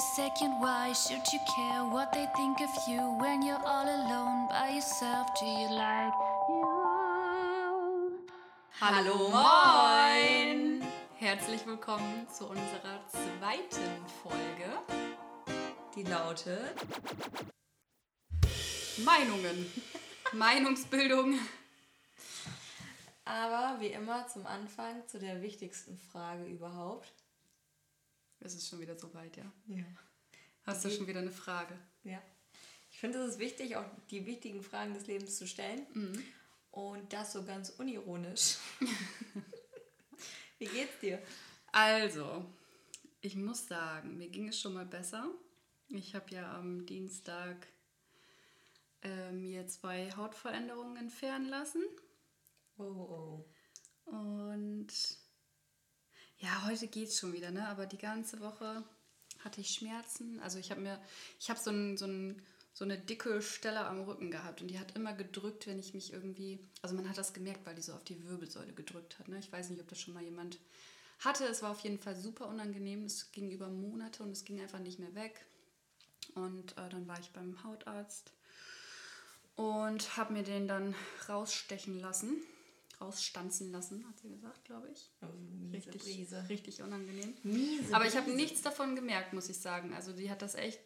a second. Why should you care what they think of you when you're all alone by yourself? Do you like you? Hallo, moin! Herzlich willkommen zu unserer zweiten Folge, die lautet Meinungen. Meinungsbildung. Aber wie immer zum Anfang zu der wichtigsten Frage überhaupt. Es ist schon wieder soweit, ja. Ja. Hast du schon wieder eine Frage? Ja. Ich finde es ist wichtig, auch die wichtigen Fragen des Lebens zu stellen. Und das so ganz unironisch. wie geht's dir? Also, ich muss sagen, mir ging es schon mal besser. Ich habe ja am Dienstag äh, mir zwei Hautveränderungen entfernen lassen. Oh, oh. Und ja, heute geht's schon wieder, ne? Aber die ganze Woche hatte ich Schmerzen. Also ich habe mir, ich habe so, ein, so, ein, so eine dicke Stelle am Rücken gehabt und die hat immer gedrückt, wenn ich mich irgendwie, also man hat das gemerkt, weil die so auf die Wirbelsäule gedrückt hat. Ne? Ich weiß nicht, ob das schon mal jemand hatte. Es war auf jeden Fall super unangenehm. Es ging über Monate und es ging einfach nicht mehr weg. Und äh, dann war ich beim Hautarzt und habe mir den dann rausstechen lassen, rausstanzen lassen, hat sie gesagt, glaube ich. miese Richtig, Brise. richtig unangenehm. Miese Aber ich habe nichts davon gemerkt, muss ich sagen. Also die hat das echt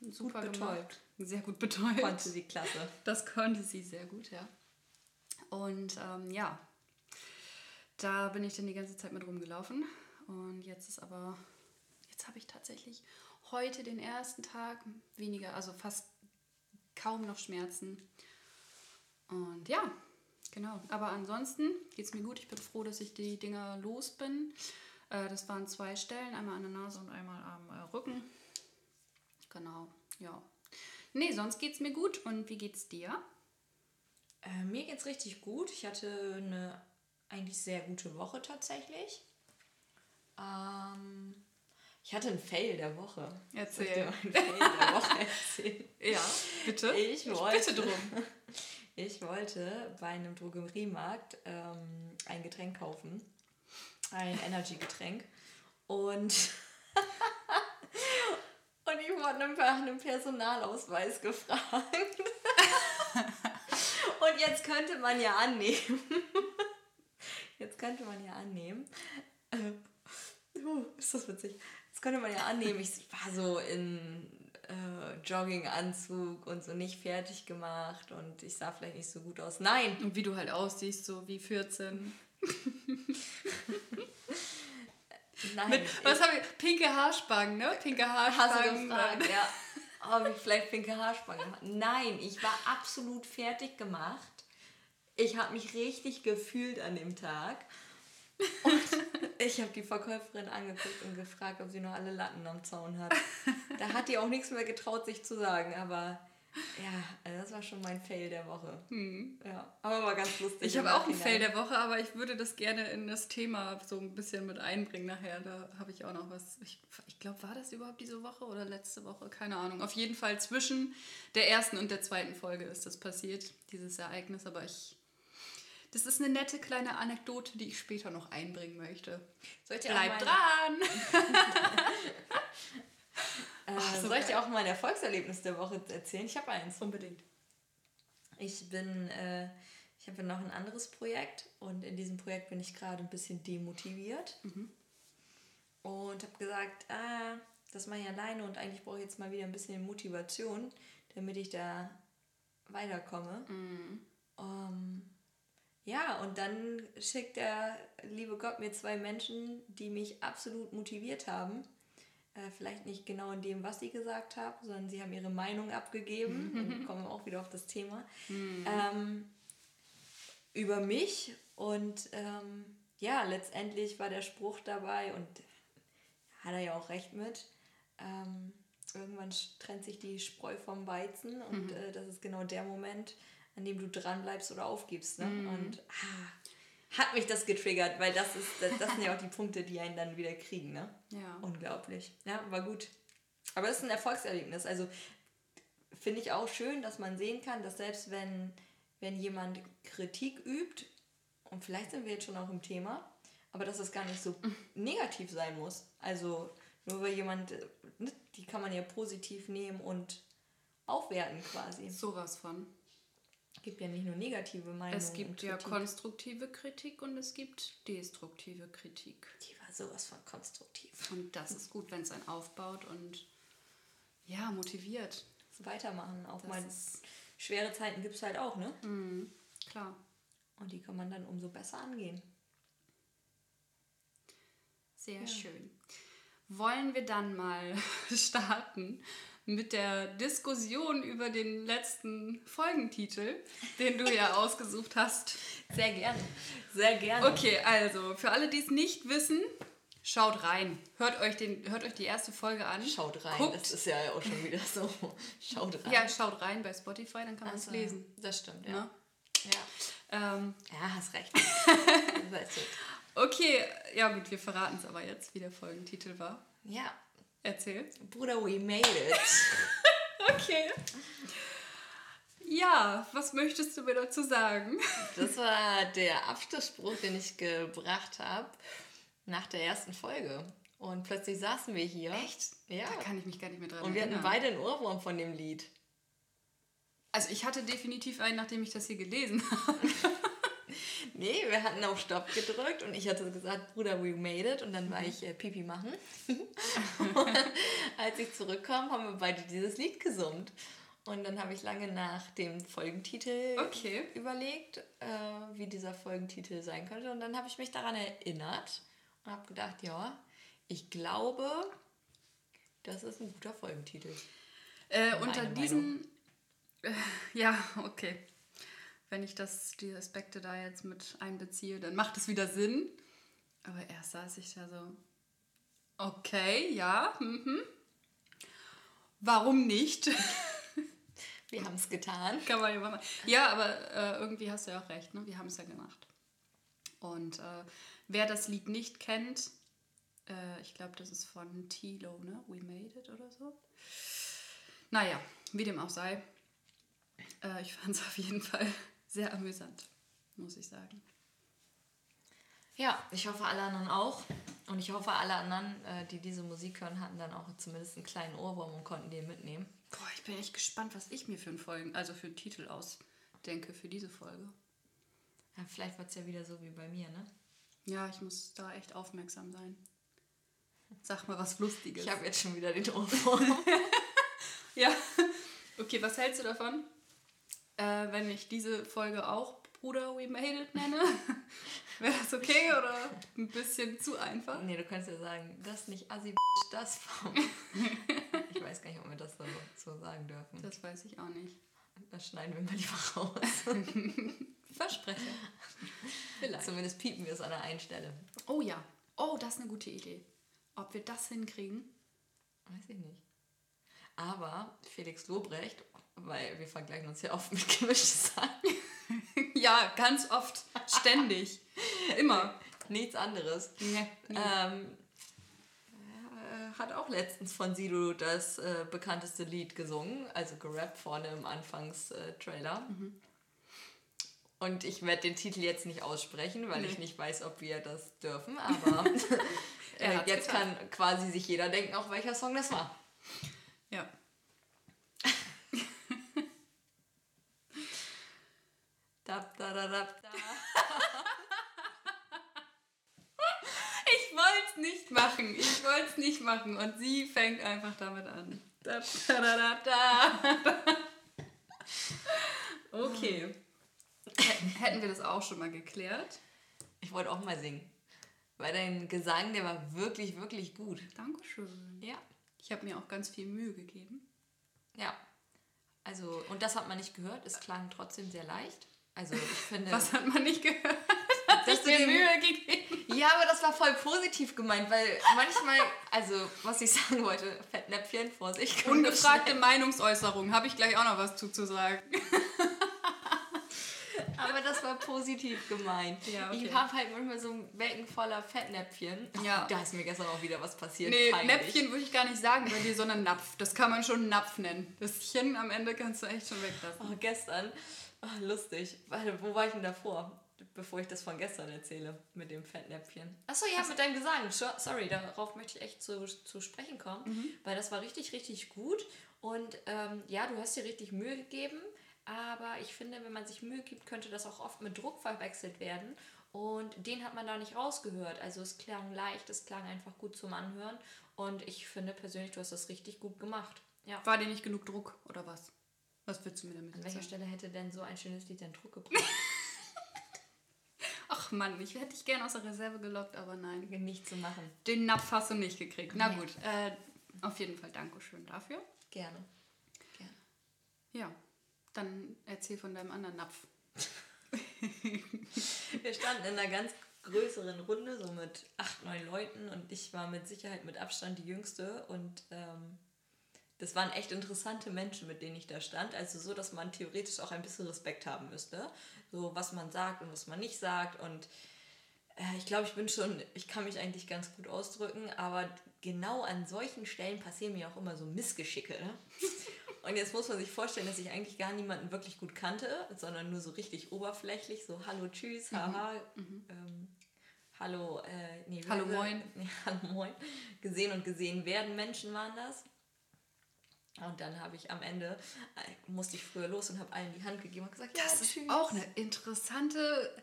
super Gut gemacht. betäubt. Sehr gut betäubt. Konnte sie klasse. Das konnte sie sehr gut, ja. Und ähm, ja, da bin ich dann die ganze Zeit mit rumgelaufen. Und jetzt ist aber, jetzt habe ich tatsächlich heute den ersten Tag weniger, also fast kaum noch Schmerzen. Und ja, genau. Aber ansonsten geht es mir gut. Ich bin froh, dass ich die Dinger los bin. Äh, das waren zwei Stellen, einmal an der Nase und einmal am äh, Rücken. Genau, ja. Nee, sonst geht's mir gut. Und wie geht's dir? Äh, mir geht's richtig gut. Ich hatte eine eigentlich sehr gute Woche tatsächlich. Ähm, ich hatte ein Fail der Woche. Erzähl. Ich dir mal ein Fail der Woche erzählen? Ja, bitte. Ich wollte, bitte drum. Ich wollte bei einem Drogeriemarkt ähm, ein Getränk kaufen. Ein Energy-Getränk. Und, und ich wurde nach einem Personalausweis gefragt. und jetzt könnte man ja annehmen. Jetzt könnte man ja annehmen. Uh, ist das witzig. Jetzt könnte man ja annehmen, ich war so in äh, Jogginganzug und so nicht fertig gemacht und ich sah vielleicht nicht so gut aus. Nein! Und wie du halt aussiehst, so wie 14. Nein! Mit, was habe ich? Pinke Haarspangen, ne? Pinke Hast du Haarspangen. gefragt, ja. Ob ich vielleicht pinke Haarspangen gemacht Nein, ich war absolut fertig gemacht. Ich habe mich richtig gefühlt an dem Tag. Und ich habe die Verkäuferin angeguckt und gefragt, ob sie noch alle Latten am Zaun hat. Da hat die auch nichts mehr getraut, sich zu sagen. Aber ja, also das war schon mein Fail der Woche. Ja, aber war ganz lustig. Hm. Ich habe auch einen. Fail der Woche, aber ich würde das gerne in das Thema so ein bisschen mit einbringen nachher. Da habe ich auch noch was. Ich, ich glaube, war das überhaupt diese Woche oder letzte Woche? Keine Ahnung. Auf jeden Fall zwischen der ersten und der zweiten Folge ist das passiert, dieses Ereignis. Aber ich. Das ist eine nette kleine Anekdote, die ich später noch einbringen möchte. Soll ich dir Bleib auch dran! Äh, so soll ich dir auch mein Erfolgserlebnis der Woche erzählen? Ich habe eins. Unbedingt. Ich bin, äh, ich habe noch ein anderes Projekt und in diesem Projekt bin ich gerade ein bisschen demotiviert und habe gesagt, ah, das mache ich alleine und eigentlich brauche ich jetzt mal wieder ein bisschen Motivation, damit ich da weiterkomme. Ähm, ja, und dann schickt der liebe Gott mir zwei Menschen, die mich absolut motiviert haben. Äh, vielleicht nicht genau in dem, was sie gesagt haben, sondern sie haben ihre Meinung abgegeben. und wir kommen auch wieder auf das Thema. Ähm, über mich. Und ähm, ja, letztendlich war der Spruch dabei und hat er ja auch recht mit. Ähm, irgendwann trennt sich die Spreu vom Weizen und äh, das ist genau der Moment, an dem du dran bleibst oder aufgibst. Ne? Und ah, hat mich das getriggert, weil das ist, das, das sind ja auch die Punkte, die einen dann wieder kriegen. Ne? Ja. Unglaublich. Ja, war gut. Aber es ist ein Erfolgserlebnis. Also finde ich auch schön, dass man sehen kann, dass selbst wenn, wenn jemand Kritik übt, und vielleicht sind wir jetzt schon auch im Thema, aber dass es gar nicht so negativ sein muss. Also Nur weil jemand, äh, ne, die kann man ja positiv nehmen und aufwerten quasi. Sowas von. Es gibt ja nicht nur negative Meinungen. Es gibt ja konstruktive Kritik und es gibt destruktive Kritik. Die war sowas von konstruktiv. Und das ist gut, wenn es einen aufbaut und ja, motiviert. Weitermachen. Auch Das mal schwere Zeiten gibt es halt auch, ne? Klar. Und die kann man dann umso besser angehen. Sehr schön. Wollen wir dann mal starten mit der Diskussion über den letzten Folgentitel, den du ja ausgesucht hast? Sehr gerne. Sehr gerne. Okay, also für alle, die es nicht wissen, schaut rein. Hört euch, den, hört euch die erste Folge an. Schaut rein. Guckt. Das ist ja auch schon wieder so. Schaut rein. Ja, schaut rein bei Spotify, dann kann man es Also, lesen. Das stimmt, ja. Ne? Ja. Ähm, ja, hast recht. okay, ja gut, wir verraten es aber jetzt, wie der Folgentitel war. Ja. Erzähl. Bruder, we made it. Okay. Ja, was möchtest du mir dazu sagen? Das war der Abschlussspruch, den ich gebracht habe nach der ersten Folge. Und plötzlich saßen wir hier. Echt? Ja. Da kann ich mich gar nicht mehr dran Und wir hatten erinnern. beide einen Ohrwurm von dem Lied. Also ich hatte definitiv einen, nachdem ich das hier gelesen habe. Nee, wir hatten auf Stopp gedrückt und ich hatte gesagt, Bruder, we made it. Und dann war ich äh, Pipi machen. als ich zurückkam, haben wir beide dieses Lied gesummt. Und dann habe ich lange nach dem Folgentitel Okay. überlegt, äh, wie dieser Folgentitel sein könnte. Und dann habe ich mich daran erinnert und habe gedacht, ja, ich glaube, das ist ein guter Folgentitel. Äh, unter diesen... Äh, ja, okay. Wenn ich das, die Aspekte da jetzt mit einbeziehe, dann macht es wieder Sinn. Aber erst saß ich da so... Okay, ja, mhm. Warum nicht? Wir haben es getan. Kann man ja mal. Ja, aber äh, irgendwie hast du ja auch recht, ne? Wir haben es ja gemacht. Und äh, wer das Lied nicht kennt, äh, ich glaube, das ist von Tilo, ne? We Made It oder so. Naja, wie dem auch sei. Äh, ich fand es auf jeden Fall sehr amüsant, muss ich sagen. Ja, ich hoffe alle anderen auch. Und ich hoffe alle anderen, äh, die diese Musik hören, hatten dann auch zumindest einen kleinen Ohrwurm und konnten den mitnehmen. Boah, ich bin echt gespannt, was ich mir für einen Folgen, also für einen Titel ausdenke für diese Folge. Ja, vielleicht wird es ja wieder so wie bei mir, ne? Ja, ich muss da echt aufmerksam sein. Sag mal was Lustiges. Ich habe jetzt schon wieder den Ohrwurm. Ja. Okay, was hältst du davon, äh, wenn ich diese Folge auch Bruder We Made It nenne? Wäre das okay oder ein bisschen zu einfach? nee, du kannst ja sagen, das nicht assi das vom. ich weiß gar nicht, ob wir das so, so sagen dürfen. Das weiß ich auch nicht. Das schneiden wir mal lieber raus. Verspreche. Vielleicht. Zumindest piepen wir es an der einen Stelle. Oh ja. Oh, das ist eine gute Idee. Ob wir das hinkriegen? Weiß ich nicht. Aber Felix Lobrecht, weil wir vergleichen uns ja oft mit gemischtes Hack, ja, ganz oft. Ständig. Immer. nichts anderes. Nee, nie. Ähm, äh, hat auch letztens von Sido das äh, bekannteste Lied gesungen, also gerappt vorne im Anfangstrailer. Und ich werde den Titel jetzt nicht aussprechen, weil ich Nee. nicht weiß, ob wir das dürfen, aber Er äh, jetzt getan. kann quasi sich jeder denken, auch welcher Song das war. Ja. Da, da, da, da, da. Ich wollte es nicht machen. Ich wollte es nicht machen. Und sie fängt einfach damit an. Da, da, da, da, da. Okay. Hätten wir das auch schon mal geklärt? Ich wollte auch mal singen. Weil dein Gesang, der war wirklich, wirklich gut. Dankeschön. Ja. Ich habe mir auch ganz viel Mühe gegeben. Ja. Also, und das hat man nicht gehört. Es klang trotzdem sehr leicht. Also, ich finde. Was hat man nicht gehört? dass Ich du mir dir Mühe gegeben. Ja, aber das war voll positiv gemeint, weil manchmal, also, was ich sagen wollte, Fettnäpfchen, Vorsicht. Ungefragte. Meinungsäußerung. Habe ich gleich auch noch was zu, zu sagen. Aber das war positiv gemeint. Ja, okay. Ich habe halt manchmal so ein Becken voller Fettnäpfchen. Ja. Da ist mir gestern auch wieder was passiert. Nee, Peinlich. Näpfchen würde ich gar nicht sagen bei dir, sondern Napf. Das kann man schon Napf nennen. Das Chen am Ende kannst du echt schon weglassen. Oh, gestern, oh, lustig. Warte, wo war ich denn davor? bevor ich das von gestern erzähle mit dem Fettnäpfchen. Achso, ja, mit deinem Gesang. So- Sorry, darauf möchte ich echt zu, zu sprechen kommen, weil das war richtig, richtig gut. Und ähm, ja, du hast dir richtig Mühe gegeben, aber ich finde, wenn man sich Mühe gibt, könnte das auch oft mit Druck verwechselt werden. Und den hat man da nicht rausgehört. Also es klang leicht, es klang einfach gut zum Anhören. Und ich finde persönlich, du hast das richtig gut gemacht. Ja. War dir nicht genug Druck oder was? Was willst du mir damit An welcher sagen? Stelle hätte denn so ein schönes Lied den Druck gebracht? Ach Mann, ich hätte dich gerne aus der Reserve gelockt, aber nein. nicht zu machen. Den Napf hast du nicht gekriegt. Na Nee. gut, äh, auf jeden Fall Dankeschön dafür. Gerne. Gerne. Ja, dann erzähl von deinem anderen Napf. Wir standen in einer ganz größeren Runde, so mit acht, neun Leuten und ich war mit Sicherheit mit Abstand die Jüngste und ähm, das waren echt interessante Menschen, mit denen ich da stand. Also so, dass man theoretisch auch ein bisschen Respekt haben müsste. So, was man sagt und was man nicht sagt und äh, ich glaube, ich bin schon, ich kann mich eigentlich ganz gut ausdrücken, aber genau an solchen Stellen passieren mir auch immer so Missgeschicke. Ne? Und jetzt muss man sich vorstellen, dass ich eigentlich gar niemanden wirklich gut kannte, sondern nur so richtig oberflächlich, so Hallo, Tschüss, haha, ähm, Hallo, äh, nee, Hallo, moin. Nee, Hallo, moin. Gesehen und gesehen werden Menschen waren das. Und dann habe ich am Ende, äh, musste ich früher los und habe allen die Hand gegeben und gesagt, ja, Das ist tschüss. auch eine interessante.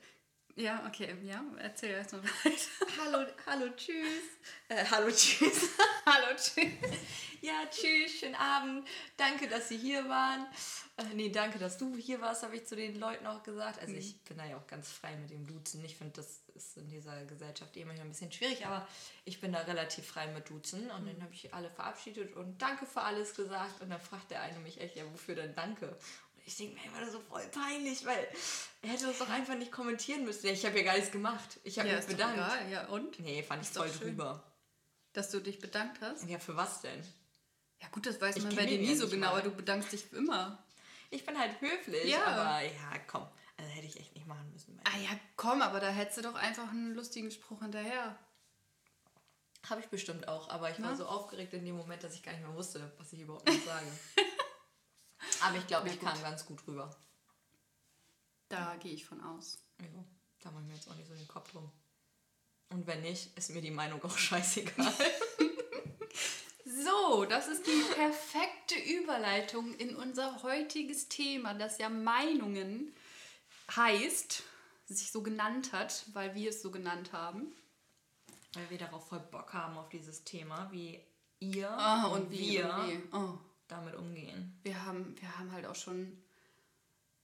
Ja, okay, ja, erzähl erst mal weiter. Hallo, hallo, tschüss. Äh, hallo, tschüss. Hallo, tschüss. Ja, tschüss, schönen Abend. Danke, dass Sie hier waren. Äh, nee, danke, dass du hier warst, habe ich zu den Leuten auch gesagt. Also ich bin da ja auch ganz frei mit dem Duzen. Ich finde, das ist in dieser Gesellschaft eh manchmal ein bisschen schwierig, aber ich bin da relativ frei mit Duzen. Und dann habe ich alle verabschiedet und danke für alles gesagt. Und dann fragt der eine mich echt, ja, wofür denn danke? Ich denke mir immer so voll peinlich, weil er hätte das doch einfach nicht kommentieren müssen. Ich habe ja gar nichts gemacht. Ich habe Ja, mich bedankt. egal. Ja, und? Nee, fand ich voll schön. drüber. Dass du dich bedankt hast? Ja, für was denn? Ja, gut, das weiß Ich man bei dir nie so genau, aber du bedankst dich immer. Ich bin halt höflich, Ja. aber ja, komm. Also hätte ich echt nicht machen müssen. Ah ja, komm, aber da hättest du doch einfach einen lustigen Spruch hinterher. Habe ich bestimmt auch, aber ich war Na? so aufgeregt in dem Moment, dass ich gar nicht mehr wusste, was ich überhaupt noch sage. aber ich glaube, ich gut. kam ganz gut rüber. Da gehe ich von aus. Ja, da mache ich mir jetzt auch nicht so den Kopf drum. Und wenn nicht, ist mir die Meinung auch scheißegal. So, das ist die perfekte Überleitung in unser heutiges Thema, das ja Meinungen heißt, sich so genannt hat, weil wir es so genannt haben. Weil wir darauf voll Bock haben auf dieses Thema, wie ihr Ah, und wie, wir und wie. Oh. Damit umgehen. Wir haben, wir haben halt auch schon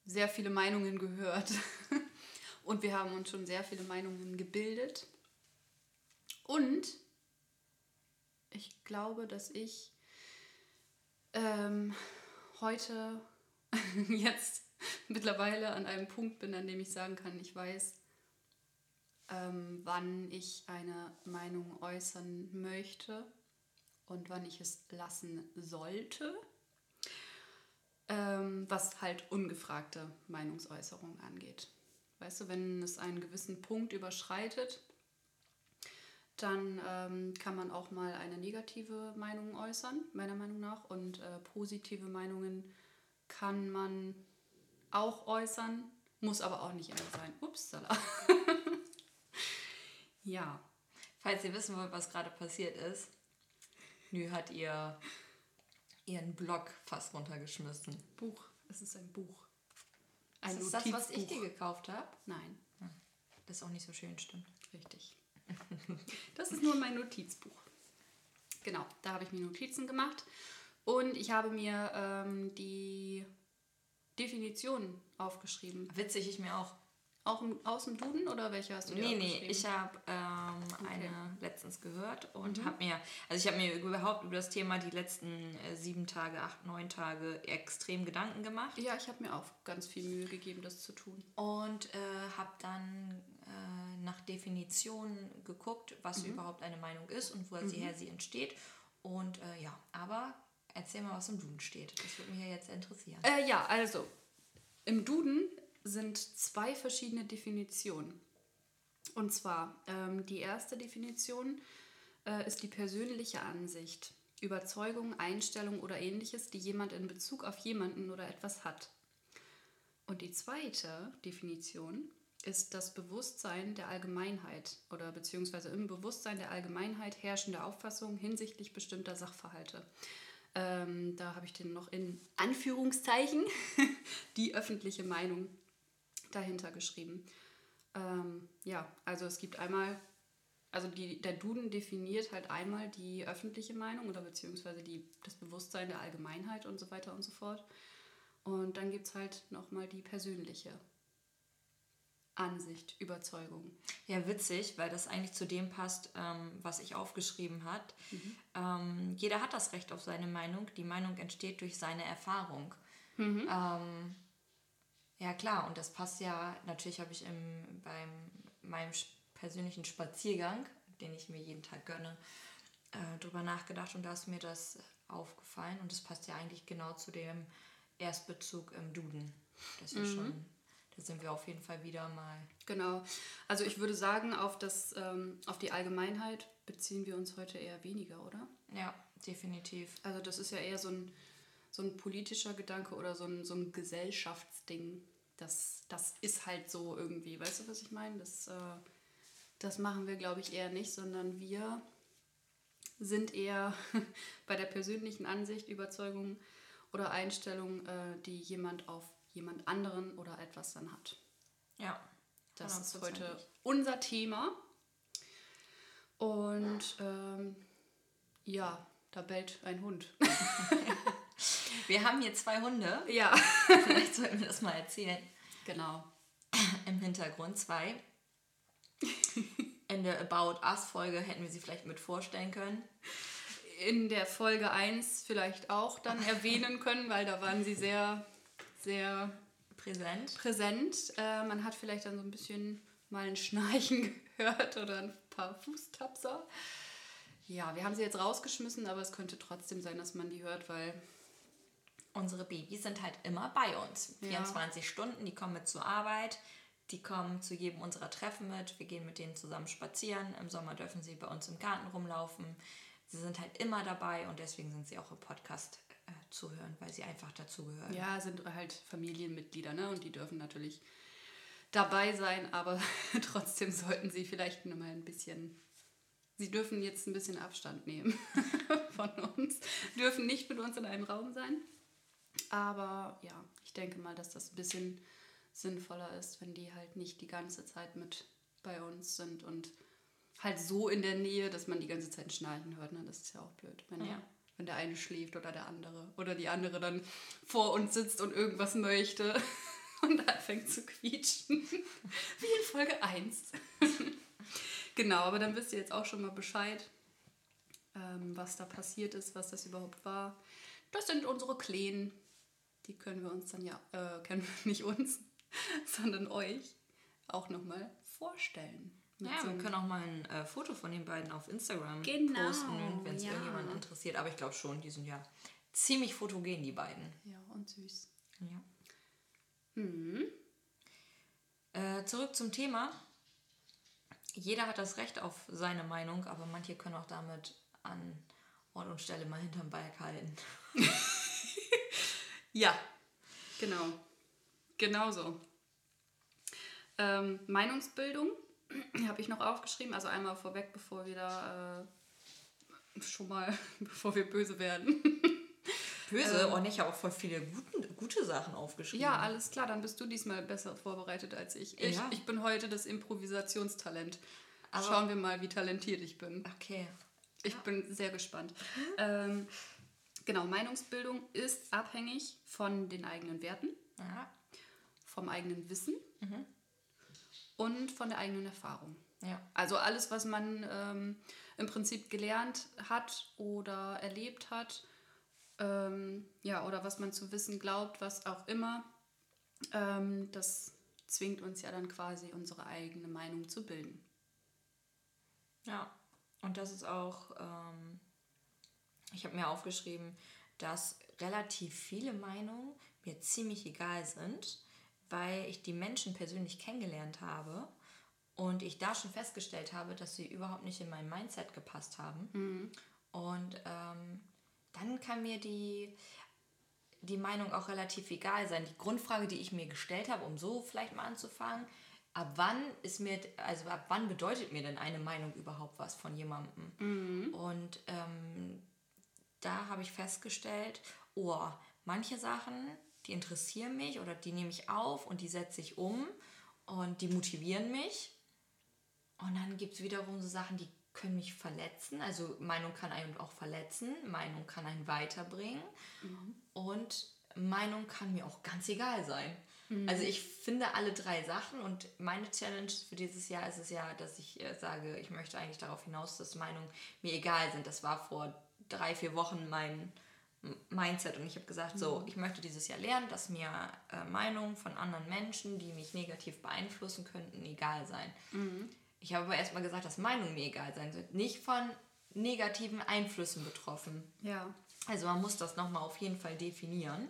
sehr viele Meinungen gehört. Und wir haben uns schon sehr viele Meinungen gebildet. Und ich glaube, dass ich ähm, heute jetzt mittlerweile an einem Punkt bin, an dem ich sagen kann, ich weiß, ähm, wann ich eine Meinung äußern möchte und wann ich es lassen sollte ähm, was halt ungefragte Meinungsäußerung angeht. Weißt du, wenn es einen gewissen Punkt überschreitet, dann ähm, kann man auch mal eine negative Meinung äußern, meiner Meinung nach. Und äh, positive Meinungen kann man auch äußern, muss aber auch nicht immer sein. Upsala. ja. Falls ihr wissen wollt, was gerade passiert ist, Nü hat ihr ihren Blog fast runtergeschmissen. Buch. Es ist ein Buch. Ein ist das, was ich dir gekauft habe. Nein. Das ist auch nicht so schön, stimmt. Richtig. Das ist nur mein Notizbuch. Genau, da habe ich mir Notizen gemacht und ich habe mir ähm, die Definition aufgeschrieben. Witzig, ich mir auch. Auch im, aus dem Duden oder welche hast du dir Nee, nee, ich habe ähm, eine letztens gehört und habe mir, also ich habe mir überhaupt über das Thema die letzten äh, sieben Tage, acht, neun Tage extrem Gedanken gemacht ja, ich habe mir auch ganz viel Mühe gegeben, das zu tun. und äh, habe dann äh, nach Definition geguckt, was überhaupt eine Meinung ist und woher sie her sie entsteht. Und äh, ja, aber erzähl mal, was im Duden steht. Das würde mich ja jetzt interessieren. Äh, ja, also im Duden sind zwei verschiedene Definitionen. Und zwar ähm, die erste Definition äh, ist die persönliche Ansicht, Überzeugung, Einstellung oder ähnliches, die jemand in Bezug auf jemanden oder etwas hat. Und die zweite Definition ist das Bewusstsein der Allgemeinheit oder beziehungsweise im Bewusstsein der Allgemeinheit herrschende Auffassung hinsichtlich bestimmter Sachverhalte. Ähm, da habe ich den noch in Anführungszeichen die öffentliche Meinung dahinter geschrieben. Ähm, ja, also es gibt einmal, also die, der Duden definiert halt einmal die öffentliche Meinung oder beziehungsweise die, das Bewusstsein der Allgemeinheit und so weiter und so fort. Und dann gibt es halt nochmal die persönliche Ansicht, Überzeugung. Ja, witzig, weil das eigentlich zu dem passt, ähm, was ich aufgeschrieben habe. Ähm, jeder hat das Recht auf seine Meinung. Die Meinung entsteht durch seine Erfahrung. Ähm, ja, klar, und das passt ja, natürlich habe ich im, beim meinem persönlichen Spaziergang, den ich mir jeden Tag gönne, äh, drüber nachgedacht und da ist mir das aufgefallen und das passt ja eigentlich genau zu dem Erstbezug im Duden. Das ist ja schon, da sind wir auf jeden Fall wieder mal Genau. Also ich würde sagen, auf, das, ähm, auf die Allgemeinheit beziehen wir uns heute eher weniger, oder? Ja, definitiv. Also das ist ja eher so ein, so ein politischer Gedanke oder so ein, so ein Gesellschaftsding. Das, das ist halt so irgendwie, weißt du, was ich meine? Das, äh, das machen wir, glaube ich, eher nicht, sondern wir sind eher bei der persönlichen Ansicht, Überzeugung oder Einstellung, äh, die jemand auf jemand anderen oder etwas dann hat. Ja. Das ist heute unser Thema. Und ähm, ja, da bellt ein Hund. Wir haben hier zwei Hunde. ja, Vielleicht sollten wir das mal erzählen. genau. Im Hintergrund zwei. In der About Us-Folge hätten wir sie vielleicht mit vorstellen können. In der Folge 1 vielleicht auch dann erwähnen können, weil da waren sie sehr, sehr Präsent. präsent. Äh, man hat vielleicht dann so ein bisschen mal ein Schnarchen gehört oder ein paar Fußtapser. Ja, wir haben sie jetzt rausgeschmissen, aber es könnte trotzdem sein, dass man die hört, weil Unsere Babys sind halt immer bei uns. Ja. 24 Stunden, die kommen mit zur Arbeit. Die kommen zu jedem unserer Treffen mit. Wir gehen mit denen zusammen spazieren. Im Sommer dürfen sie bei uns im Garten rumlaufen. Sie sind halt immer dabei und deswegen sind sie auch im Podcast äh, zuhören, weil sie einfach dazugehören. Ja, sind halt Familienmitglieder, ne? Und die dürfen natürlich dabei sein, aber trotzdem sollten sie vielleicht nur mal ein bisschen. Sie dürfen jetzt ein bisschen Abstand nehmen von uns, dürfen nicht mit uns in einem Raum sein. Aber ja, ich denke mal, dass das ein bisschen sinnvoller ist, wenn die halt nicht die ganze Zeit mit bei uns sind und halt so in der Nähe, dass man die ganze Zeit ein Schnarchen hört. Ne? Das ist ja auch blöd, wenn, Ja. wenn der eine schläft oder der andere. Oder die andere dann vor uns sitzt und irgendwas möchte und anfängt zu quietschen. Wie in Folge 1. genau, aber dann wisst ihr jetzt auch schon mal Bescheid, ähm, was da passiert ist, was das überhaupt war. Das sind unsere Kleen. Die können wir uns dann ja, äh, können wir nicht uns, sondern euch auch nochmal vorstellen. Mit Ja, so wir können auch mal ein äh, Foto von den beiden auf Instagram Genau, posten, wenn es ja. irgendjemand interessiert. Aber ich glaube schon, die sind ja ziemlich fotogen, die beiden. ja, und süß. Ja. Mhm. Äh, zurück zum Thema. Jeder hat das Recht auf seine Meinung, aber manche können auch damit an Ort und Stelle mal hinterm Balk halten. Ja, genau. Genauso. Ähm, Meinungsbildung habe ich noch aufgeschrieben. Also einmal vorweg, bevor wir da äh, schon mal, bevor wir böse werden. Böse, und ich habe auch voll viele guten, gute Sachen aufgeschrieben. ja, alles klar, dann bist du diesmal besser vorbereitet als ich. Ich, Ja. ich bin heute das Improvisationstalent. Aber- Schauen wir mal, wie talentiert ich bin. Okay. Ich bin sehr gespannt. Ähm, genau, Meinungsbildung ist abhängig von den eigenen Werten, Ja. vom eigenen Wissen und von der eigenen Erfahrung. Ja. Also alles, was man ähm, im Prinzip gelernt hat oder erlebt hat, ähm, ja, oder was man zu wissen glaubt, was auch immer, ähm, das zwingt uns ja dann quasi unsere eigene Meinung zu bilden. Ja, und das ist auch, ähm, ich habe mir aufgeschrieben, dass relativ viele Meinungen mir ziemlich egal sind, weil ich die Menschen persönlich kennengelernt habe und ich da schon festgestellt habe, dass sie überhaupt nicht in mein Mindset gepasst haben. Und ähm, dann kann mir die, die Meinung auch relativ egal sein. Die Grundfrage, die ich mir gestellt habe, um so vielleicht mal anzufangen, ab wann ist mir, also ab wann bedeutet mir denn eine Meinung überhaupt was von jemandem? Und ähm, da habe ich festgestellt, oh, manche Sachen, die interessieren mich oder die nehme ich auf und die setze ich um und die motivieren mich. Und dann gibt es wiederum so Sachen, die können mich verletzen. Also Meinung kann einen auch verletzen, Meinung kann einen weiterbringen und Meinung kann mir auch ganz egal sein. Also ich finde alle drei Sachen und meine Challenge für dieses Jahr ist es ja, dass ich äh, sage, ich möchte eigentlich darauf hinaus, dass Meinungen mir egal sind. Das war vor drei, vier Wochen mein Mindset und ich habe gesagt, so, ich möchte dieses Jahr lernen, dass mir äh, Meinungen von anderen Menschen, die mich negativ beeinflussen könnten, egal sein. Ich habe aber erstmal gesagt, dass Meinungen mir egal sein sind, nicht von negativen Einflüssen betroffen. Ja. Also man muss das nochmal auf jeden Fall definieren.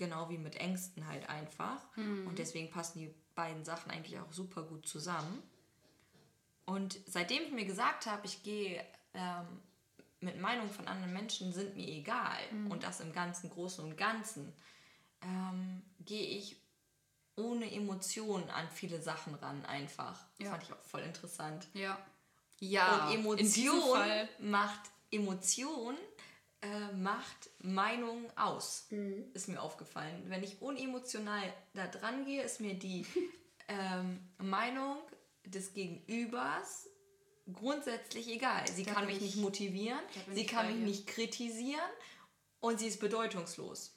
Genau wie mit Ängsten halt einfach. Und deswegen passen die beiden Sachen eigentlich auch super gut zusammen. Und seitdem ich mir gesagt habe, ich gehe ähm, mit Meinungen von anderen Menschen sind mir egal und das im ganzen Großen und Ganzen, ähm, gehe ich ohne Emotionen an viele Sachen ran einfach. Das Ja. fand ich auch voll interessant. Ja. Ja. Und Emotion macht Emotion äh, macht Meinung aus. Ist mir aufgefallen. Wenn ich unemotional da dran gehe, ist mir die ähm, Meinung des Gegenübers grundsätzlich egal. Sie Da kann mich ich- nicht motivieren, sie kann mich nicht kritisieren und sie ist bedeutungslos.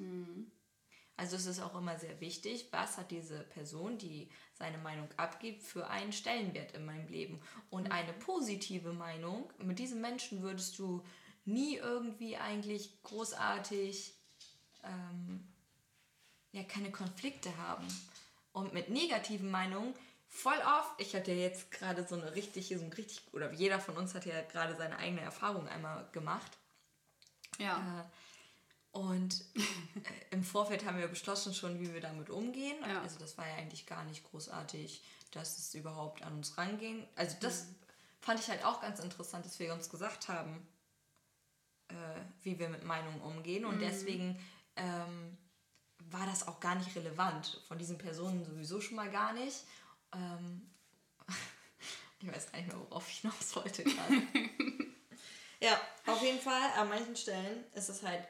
Also es ist auch immer sehr wichtig, was hat diese Person, die seine Meinung abgibt, für einen Stellenwert in meinem Leben. Und eine positive Meinung, mit diesem Menschen würdest du nie irgendwie eigentlich großartig ähm, ja, keine Konflikte haben. Und mit negativen Meinungen voll oft, ich hatte ja jetzt gerade so eine richtige, so ein richtig, oder jeder von uns hat ja gerade seine eigene Erfahrung einmal gemacht. Ja. Und äh, im Vorfeld haben wir beschlossen schon, wie wir damit umgehen. Ja. Also das war ja eigentlich gar nicht großartig, dass es überhaupt an uns ranging. Also das fand ich halt auch ganz interessant, dass wir uns gesagt haben, äh, wie wir mit Meinungen umgehen. Und deswegen ähm, war das auch gar nicht relevant. Von diesen Personen sowieso schon mal gar nicht. Ähm, ich weiß gar nicht mehr, worauf ich hinaus wollte gerade. Ja, auf jeden Fall, an manchen Stellen ist es halt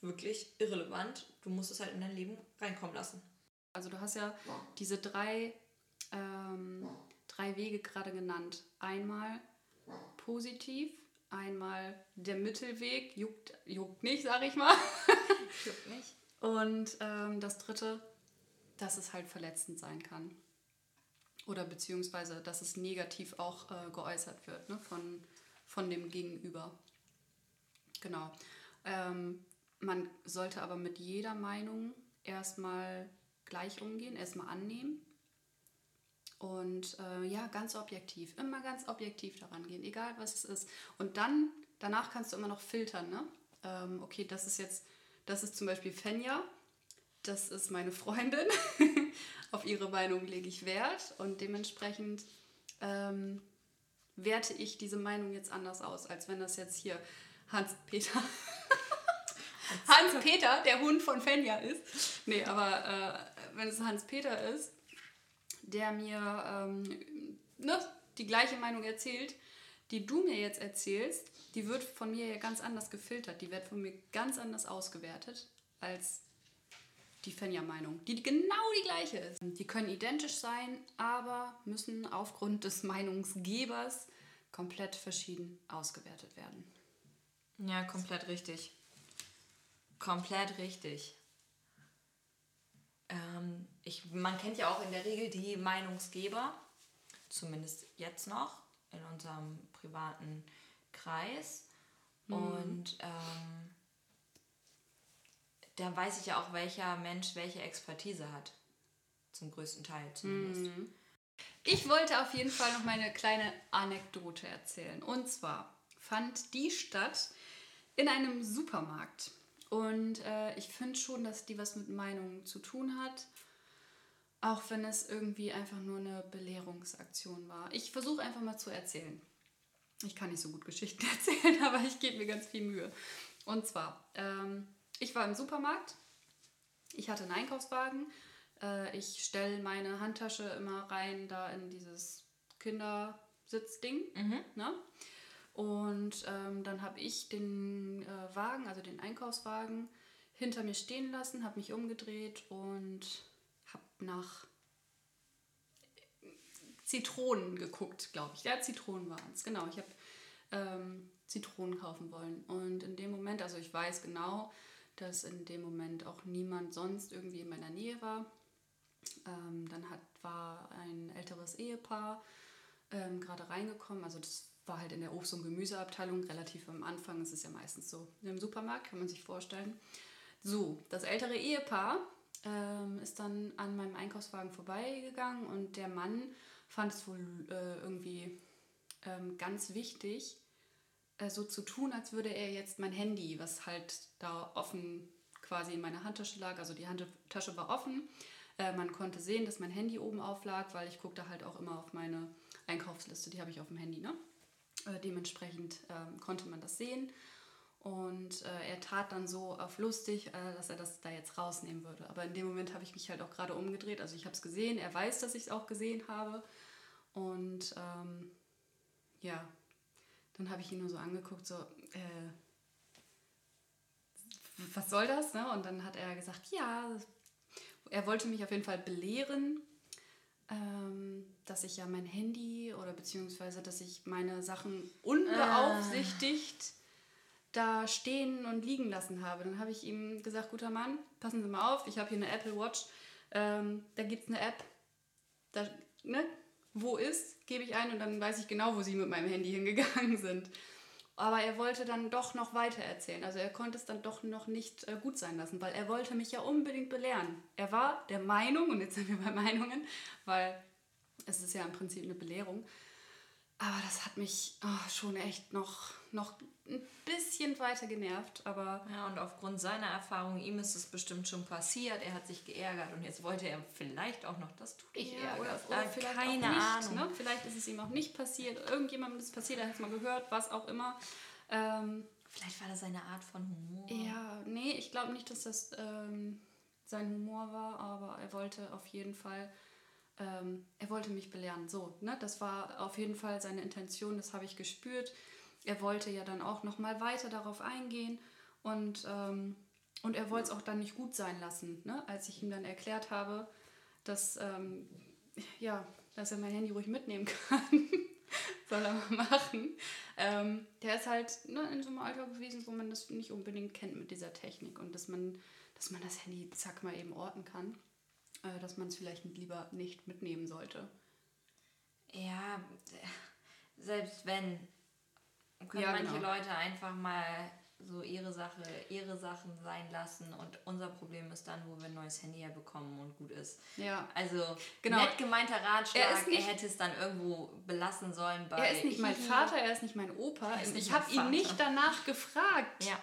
wirklich irrelevant. Du musst es halt in dein Leben reinkommen lassen. Also du hast ja diese drei, ähm, drei Wege gerade genannt. Einmal positiv, einmal der Mittelweg, juckt, juckt nicht, sag ich mal. Juckt nicht. Und ähm, das dritte, dass es halt verletzend sein kann. Oder beziehungsweise, dass es negativ auch äh, geäußert wird ne? von, von dem Gegenüber. Genau. Ähm, man sollte aber mit jeder Meinung erstmal gleich umgehen, erstmal annehmen. Und äh, ja, ganz objektiv, immer ganz objektiv daran gehen, egal was es ist. Und dann, danach kannst du immer noch filtern, ne? Ähm, okay, das ist jetzt, das ist zum Beispiel Fenja, das ist meine Freundin. Auf ihre Meinung lege ich Wert und dementsprechend ähm, werte ich diese Meinung jetzt anders aus, als wenn das jetzt hier Hans-Peter. Hans-Peter, der Hund von Fenja ist. Nee, aber äh, wenn es Hans-Peter ist, der mir ähm, ne, die gleiche Meinung erzählt, die du mir jetzt erzählst, die wird von mir ja ganz anders gefiltert. Die wird von mir ganz anders ausgewertet als die Fenja-Meinung, die genau die gleiche ist. Die können identisch sein, aber müssen aufgrund des Meinungsgebers komplett verschieden ausgewertet werden. Ja, komplett richtig. Komplett richtig. Ähm, ich, man kennt ja auch in der Regel die Meinungsgeber, zumindest jetzt noch in unserem privaten Kreis. Und ähm, da weiß ich ja auch, welcher Mensch welche Expertise hat. Zum größten Teil zumindest. Ich wollte auf jeden Fall noch meine kleine Anekdote erzählen. Und zwar fand die statt in einem Supermarkt. Und äh, ich finde schon, dass die was mit Meinungen zu tun hat. Auch wenn es irgendwie einfach nur eine Belehrungsaktion war. Ich versuche einfach mal zu erzählen. Ich kann nicht so gut Geschichten erzählen, aber ich gebe mir ganz viel Mühe. Und zwar, ähm, ich war im Supermarkt. Ich hatte einen Einkaufswagen. Äh, ich stelle meine Handtasche immer rein da in dieses Kindersitzding. Ne? Und ähm, dann habe ich den äh, Wagen, also den Einkaufswagen, hinter mir stehen lassen, habe mich umgedreht und habe nach Zitronen geguckt, glaube ich. Ja, Zitronen waren es. Genau, ich habe ähm, Zitronen kaufen wollen. Und in dem Moment, also ich weiß genau, dass in dem Moment auch niemand sonst irgendwie in meiner Nähe war. Ähm, dann hat, war ein älteres Ehepaar ähm, gerade reingekommen. Also das war halt in der Obst- und Gemüseabteilung relativ am Anfang. Das ist ja meistens so im Supermarkt, kann man sich vorstellen. So, das ältere Ehepaar ähm, ist dann an meinem Einkaufswagen vorbeigegangen und der Mann fand es wohl äh, irgendwie ähm, ganz wichtig, äh, so zu tun, als würde er jetzt mein Handy, was halt da offen quasi in meiner Handtasche lag, also die Handtasche war offen. Äh, man konnte sehen, dass mein Handy oben auflag, weil ich gucke da halt auch immer auf meine Einkaufsliste, die habe ich auf dem Handy, ne? Äh, dementsprechend ähm, konnte man das sehen. Und äh, er tat dann so auf lustig, äh, dass er das da jetzt rausnehmen würde. Aber in dem Moment habe ich mich halt auch gerade umgedreht. Also ich habe es gesehen, er weiß, dass ich es auch gesehen habe. Und ähm, ja, dann habe ich ihn nur so angeguckt, so, äh, was soll das? Ne? Und dann hat er gesagt, ja, er wollte mich auf jeden Fall belehren, dass ich ja mein Handy oder beziehungsweise, dass ich meine Sachen unbeaufsichtigt da stehen und liegen lassen habe. Dann habe ich ihm gesagt, guter Mann, passen Sie mal auf, ich habe hier eine Apple Watch, ähm, da gibt es eine App, da, ne, wo ist, gebe ich ein und dann weiß ich genau, wo Sie mit meinem Handy hingegangen sind. Aber er wollte dann doch noch weiter erzählen. Also er konnte es dann doch noch nicht äh, gut sein lassen, weil er wollte mich ja unbedingt belehren. Er war der Meinung, und jetzt sind wir bei Meinungen, weil es ist ja im Prinzip eine Belehrung, aber das hat mich oh, schon echt noch, noch ein bisschen weiter genervt. Aber Ja, und aufgrund seiner Erfahrung, ihm ist es bestimmt schon passiert, er hat sich geärgert und jetzt wollte er vielleicht auch noch, dass du dich ja, oder, ärgerst. oder Äh, vielleicht keine auch nicht. Ahnung. Ne? Vielleicht ist es ihm auch nicht passiert. Irgendjemandem ist es passiert, er hat es mal gehört, was auch immer. Ähm, Vielleicht war das seine Art von Humor. ja, nee, ich glaube nicht, dass das ähm, sein Humor war, aber er wollte auf jeden Fall, ähm, er wollte mich belehren. So, ne? Das war auf jeden Fall seine Intention, das habe ich gespürt. Er wollte ja dann auch nochmal weiter darauf eingehen und, ähm, und er wollte es auch dann nicht gut sein lassen, ne? als ich ihm dann erklärt habe, dass, ähm, ja, dass er mein Handy ruhig mitnehmen kann. Soll er mal machen. Ähm, der ist halt ne, in so einem Alter gewesen, wo man das nicht unbedingt kennt mit dieser Technik und dass man, dass man das Handy zack mal eben orten kann. Äh, dass man es vielleicht lieber nicht mitnehmen sollte. Ja, selbst wenn, können Ja, manche genau. Leute einfach mal so ihre Sache, ihre Sachen sein lassen und unser Problem ist dann, wo wir ein neues Handy herbekommen und gut ist. Ja. Also, Genau. nett gemeinter Ratschlag, Er er, ist nicht- hätte es dann irgendwo belassen sollen bei... Er ist nicht mein Vater, er ist nicht mein Opa. ist ich habe ihn nicht danach gefragt, Ja,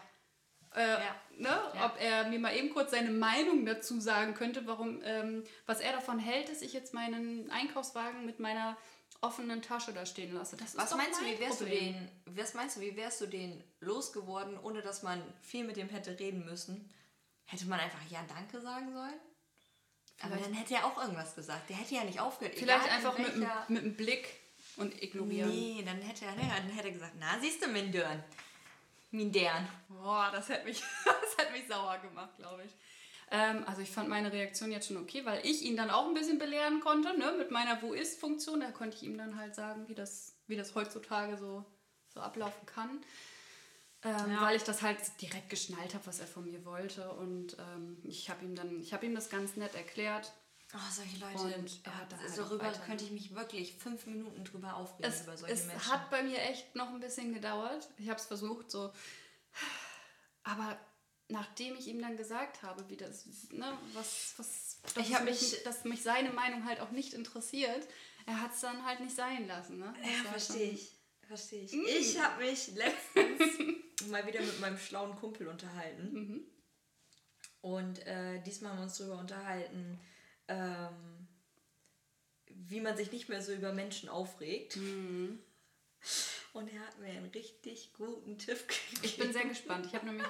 äh, Ja. ne, Ja. ob er mir mal eben kurz seine Meinung dazu sagen könnte, warum, ähm, was er davon hält, dass ich jetzt meinen Einkaufswagen mit meiner offenen Tasche da stehen lasse. Das Was meinst du, wie wärst Problem. du den, was meinst du, wie wärst du den losgeworden, ohne dass man viel mit dem hätte reden müssen? Hätte man einfach ja Danke sagen sollen? Aber Vielleicht- dann hätte er auch irgendwas gesagt. Der hätte ja nicht aufgehört. Vielleicht einfach mit, einem- welcher- mit einem Blick und ignorieren. Nee, dann hätte er, nee, dann hätte er gesagt, na siehst du, mein Dörn. Mein Dern. Boah, das hat mich, das mich sauer gemacht, glaube ich. Ähm, also ich fand meine Reaktion jetzt schon okay, weil ich ihn dann auch ein bisschen belehren konnte, ne, mit meiner Wo ist-Funktion. Da konnte ich ihm dann halt sagen, wie das, wie das heutzutage so, so ablaufen kann. Ähm, Ja. Weil ich das halt direkt geschnallt habe, was er von mir wollte. Und ähm, ich habe ihm dann, ich habe ihm das ganz nett erklärt. Oh, solche Leute. Und da halt darüber könnte ich mich wirklich fünf Minuten drüber aufregen, Es, über solche es Menschen. hat bei mir echt noch ein bisschen gedauert. Ich habe es versucht, so. Aber nachdem ich ihm dann gesagt habe, wie das, ne, was, was, dass, Ich mich, mich- dass mich seine Meinung halt auch nicht interessiert, er hat es dann halt nicht sein lassen. Ne? Das Ja, verstehe ich. Verstehe ich. Ich habe mich letztens mal wieder mit meinem schlauen Kumpel unterhalten. Und äh, diesmal haben wir uns darüber unterhalten, ähm, wie man sich nicht mehr so über Menschen aufregt. Und er hat mir einen richtig guten Tipp gegeben. Ich bin sehr gespannt. Ich habe nämlich.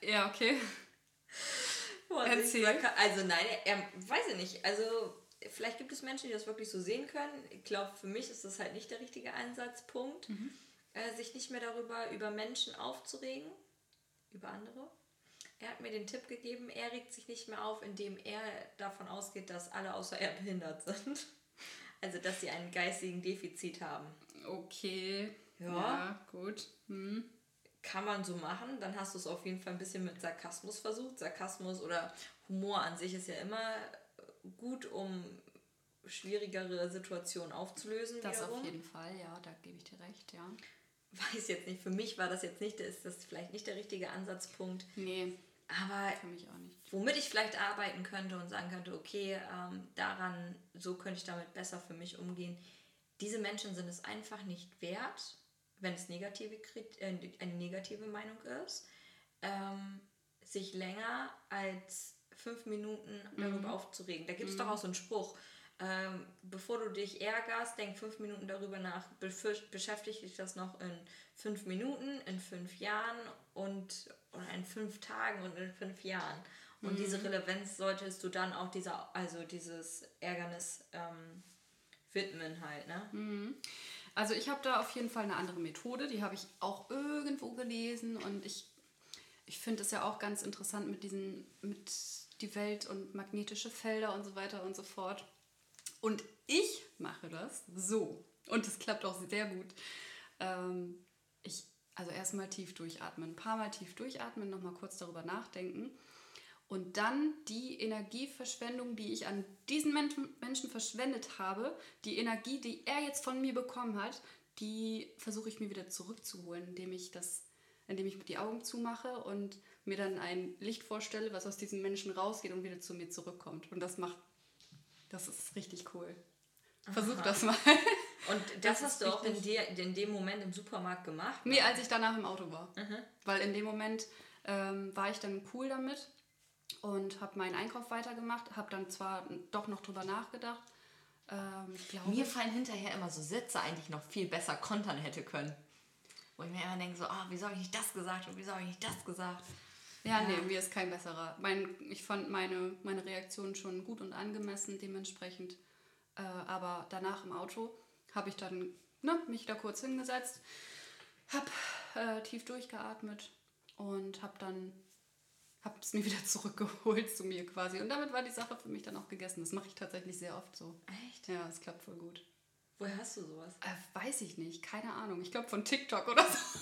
Äh, ja, okay. Vorsicht, Erzähl. Also nein, er, er weiß ich nicht. Also vielleicht gibt es Menschen, die das wirklich so sehen können. Ich glaube, für mich ist das halt nicht der richtige Einsatzpunkt, äh, sich nicht mehr darüber über Menschen aufzuregen, über andere. Er hat mir den Tipp gegeben, er regt sich nicht mehr auf, indem er davon ausgeht, dass alle außer er behindert sind. Also, dass sie einen geistigen Defizit haben. Okay. Ja. gut. Hm. Kann man so machen, dann hast du es auf jeden Fall ein bisschen mit Sarkasmus versucht. Sarkasmus oder Humor an sich ist ja immer gut, um schwierigere Situationen aufzulösen. Das wiederum. auf jeden Fall, ja, da gebe ich dir recht, ja. Weiß jetzt nicht, für mich war das jetzt nicht, ist das vielleicht nicht der richtige Ansatzpunkt. Nee, Aber für mich auch nicht. womit ich vielleicht arbeiten könnte und sagen könnte, okay, ähm, daran, so könnte ich damit besser für mich umgehen. Diese Menschen sind es einfach nicht wert, wenn es negative, äh, eine negative Meinung ist, ähm, sich länger als fünf Minuten darüber aufzuregen. Da gibt es doch auch so einen Spruch. Ähm, bevor du dich ärgerst, denk fünf Minuten darüber nach, beschäftigt dich das noch in fünf Minuten, in fünf Jahren und oder in fünf Tagen und in fünf Jahren. Und diese Relevanz solltest du dann auch dieser, also dieses Ärgernis ähm, widmen halt, ne? Also ich habe da auf jeden Fall eine andere Methode, die habe ich auch irgendwo gelesen und ich, ich finde es ja auch ganz interessant mit diesen, mit die Welt und magnetische Felder und so weiter und so fort. Und ich mache das so. Und es klappt auch sehr gut. Ähm, ich, also erstmal tief durchatmen, ein paar Mal tief durchatmen, nochmal kurz darüber nachdenken. Und dann die Energieverschwendung, die ich an diesen Menschen, verschwendet habe, die Energie, die er jetzt von mir bekommen hat, die versuche ich mir wieder zurückzuholen, indem ich das, indem ich die Augen zumache und mir dann ein Licht vorstelle, was aus diesem Menschen rausgeht und wieder zu mir zurückkommt. Und das macht, das ist richtig cool. Versuch das mal. Und Das das, hast ist du auch in, der, in dem Moment im Supermarkt gemacht? Nee, als ich danach im Auto war. Weil in dem Moment ähm, war ich dann cool damit und habe meinen Einkauf weitergemacht, habe dann zwar doch noch drüber nachgedacht. Ähm, Mir fallen hinterher immer so Sätze ein, die ich noch viel besser kontern hätte können. Wo ich mir immer denke, so, ah, wieso habe ich nicht das gesagt und wieso habe ich nicht das gesagt? Ja, nee, mir ist kein besserer. Mein, ich fand meine, meine Reaktion schon gut und angemessen dementsprechend. Äh, aber danach im Auto habe ich dann ne, mich da kurz hingesetzt, habe äh, tief durchgeatmet und habe dann habe es mir wieder zurückgeholt zu mir quasi. Und damit war die Sache für mich dann auch gegessen. Das mache ich tatsächlich sehr oft so. Echt? Ja, es klappt voll gut. Woher hast du sowas? Äh, weiß ich nicht, keine Ahnung. Ich glaube von TikTok oder so.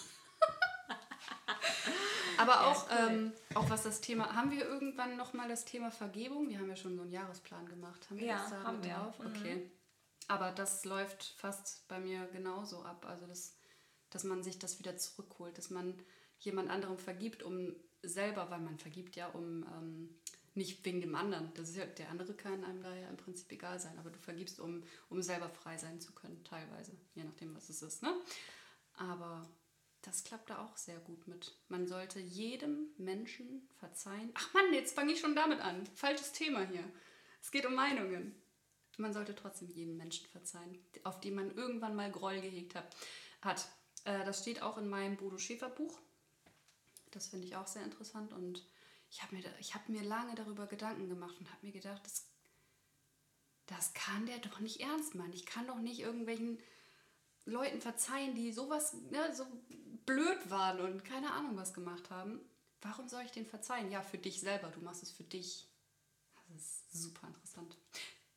Aber auch, cool. ähm, auch was das Thema, haben wir irgendwann nochmal das Thema Vergebung? Wir haben ja schon so einen Jahresplan gemacht. Haben wir Ja, das da haben wir. drauf? Okay. Aber das läuft fast bei mir genauso ab. Also, das, dass man sich das wieder zurückholt, dass man jemand anderem vergibt, um selber, weil man vergibt ja, um ähm, nicht wegen dem anderen. Das ist ja, der andere kann einem da ja im Prinzip egal sein, aber du vergibst, um, um selber frei sein zu können, teilweise, je nachdem, was es ist. Ne? Aber das klappt da auch sehr gut mit. Man sollte jedem Menschen verzeihen. Ach Mann, jetzt fange ich schon damit an. Falsches Thema hier. Es geht um Meinungen. Man sollte trotzdem jedem Menschen verzeihen, auf die man irgendwann mal Groll gehegt hat. Äh, das steht auch in meinem Bodo Schäfer Buch. Das finde ich auch sehr interessant und ich habe mir, hab mir lange darüber Gedanken gemacht und habe mir gedacht, das, das kann der doch nicht ernst meinen. Ich kann doch nicht irgendwelchen Leuten verzeihen, die sowas, ne, so blöd waren und keine Ahnung was gemacht haben. Warum soll ich denen verzeihen? Ja, für dich selber. Du machst es für dich. Das ist super interessant.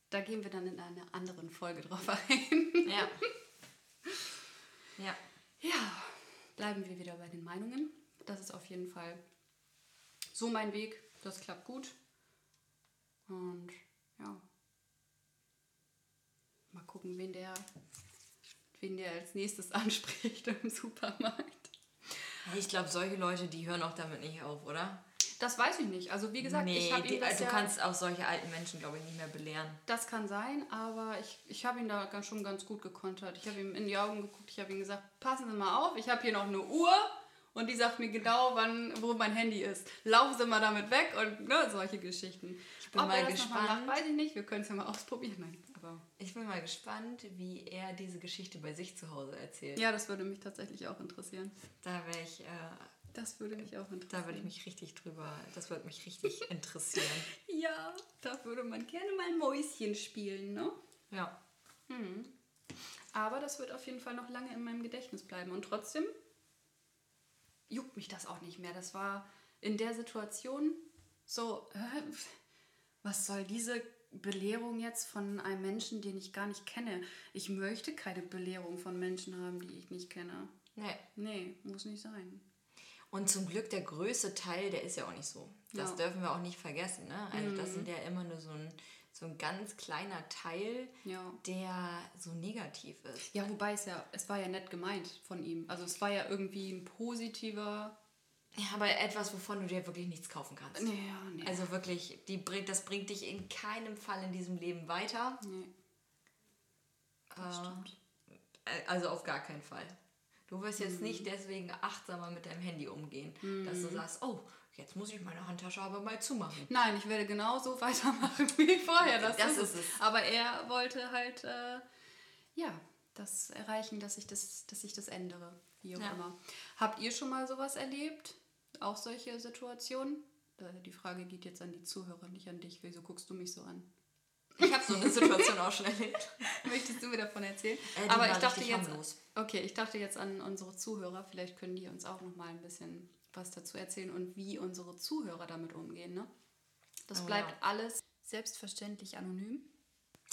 Da gehen wir dann in einer anderen Folge drauf ein. Ja. ja. Ja, bleiben wir wieder bei den Meinungen. Das ist auf jeden Fall so mein Weg. Das klappt gut. Und ja. Mal gucken, wen der, wen der als nächstes anspricht im Supermarkt. Ich glaube, solche Leute, die hören auch damit nicht auf, oder? Das weiß ich nicht. Also wie gesagt, ich habe ihm das also ja, du kannst auch solche alten Menschen, glaube ich, nicht mehr belehren. Das kann sein, aber ich, ich habe ihn da ganz, schon ganz gut gekontert. Ich habe ihm in die Augen geguckt, ich habe ihm gesagt, passen Sie mal auf, ich habe hier noch eine Uhr und die sagt mir genau, wann, wo mein Handy ist. Laufen Sie mal damit weg und ne, solche Geschichten. Ich bin noch mal gespannt. macht, weiß ich nicht, wir können es ja mal ausprobieren. Nein, aber Ich bin mal gespannt, wie er diese Geschichte bei sich zu Hause erzählt. ja, das würde mich tatsächlich auch interessieren. Da wäre ich, äh, Das würde mich auch interessieren. Da würde ich mich richtig drüber, das würde mich richtig interessieren. Ja, da würde man gerne mal Mäuschen spielen, ne? Ja. Aber das wird auf jeden Fall noch lange in meinem Gedächtnis bleiben. Und trotzdem juckt mich das auch nicht mehr. Das war in der Situation so, äh, was soll diese Belehrung jetzt von einem Menschen, den ich gar nicht kenne? Ich möchte keine Belehrung von Menschen haben, die ich nicht kenne. Nee. Nee, muss nicht sein. Und zum Glück der größte Teil, der ist ja auch nicht so. Das Ja. dürfen wir auch nicht vergessen. Ne? Also das sind ja immer nur so ein, so ein ganz kleiner Teil, Ja. der so negativ ist. Ja, wobei es ja, es war ja nett gemeint von ihm. Also es war ja irgendwie ein positiver. Ja, aber etwas, wovon du dir wirklich nichts kaufen kannst. Nee, ja, nee. Also wirklich, die das bringt dich in keinem Fall in diesem Leben weiter. nee. Äh, Also auf gar keinen Fall. Du wirst jetzt nicht deswegen achtsamer mit deinem Handy umgehen, dass du sagst, oh, jetzt muss ich meine Handtasche aber mal zumachen. Nein, ich werde genauso weitermachen wie vorher. Das, Das ist, ist es. es. Aber er wollte halt, äh, ja, das erreichen, dass ich das, dass ich das ändere. Wie auch Ja. immer. Habt ihr schon mal sowas erlebt? Auch solche Situationen? Die Frage geht jetzt an die Zuhörer, nicht an dich. Wieso guckst du mich so an? Ich habe so eine Situation auch schon erlebt. Möchtest du mir davon erzählen? Äh, Aber ich dachte jetzt, harmlos. okay, ich dachte jetzt an unsere Zuhörer. Vielleicht können die uns auch noch mal ein bisschen was dazu erzählen und wie unsere Zuhörer damit umgehen. Ne? Das Oh, bleibt ja. alles selbstverständlich anonym.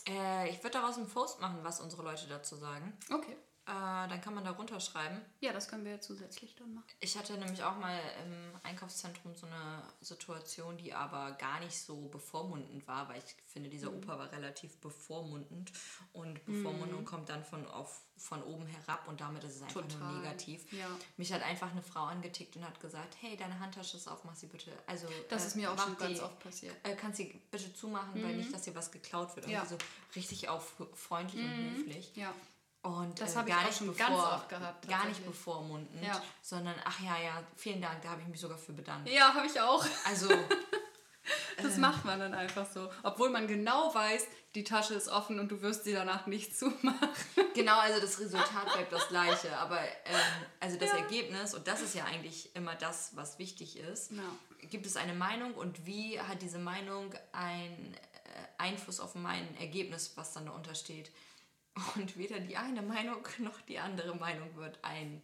Äh, ich würde daraus einen Post machen, was unsere Leute dazu sagen. Okay. Äh, dann kann man da runterschreiben. Ja, das können wir zusätzlich dann machen. Ich hatte nämlich auch mal im Einkaufszentrum so eine Situation, die aber gar nicht so bevormundend war, weil ich finde, dieser Mhm. Opa war relativ bevormundend und Bevormundung kommt dann von, auf, von oben herab und damit ist es einfach Total, nur negativ. ja. Mich hat einfach eine Frau angetickt und hat gesagt, hey, deine Handtasche ist auf, mach sie bitte. Also, Das äh, ist mir auch schon ganz oft passiert. Äh, kannst sie bitte zumachen, weil nicht, dass dir was geklaut wird. Ja. Also so richtig auf freundlich und höflich. Ja. Und Das äh, hab ich auch schon bevor, ganz oft gehabt, Gar nicht bevormundend, Ja. sondern ach ja, ja, vielen Dank, da habe ich mich sogar für bedankt. Ja, habe ich auch. Also, Das macht man dann einfach so. Obwohl man genau weiß, die Tasche ist offen und du wirst sie danach nicht zumachen. genau, also das Resultat bleibt das gleiche, aber ähm, also das Ergebnis, und das ist ja eigentlich immer das, was wichtig ist, Ja. gibt es eine Meinung und wie hat diese Meinung einen äh, Einfluss auf mein Ergebnis, was dann darunter steht. Und weder die eine Meinung noch die andere Meinung wird ein,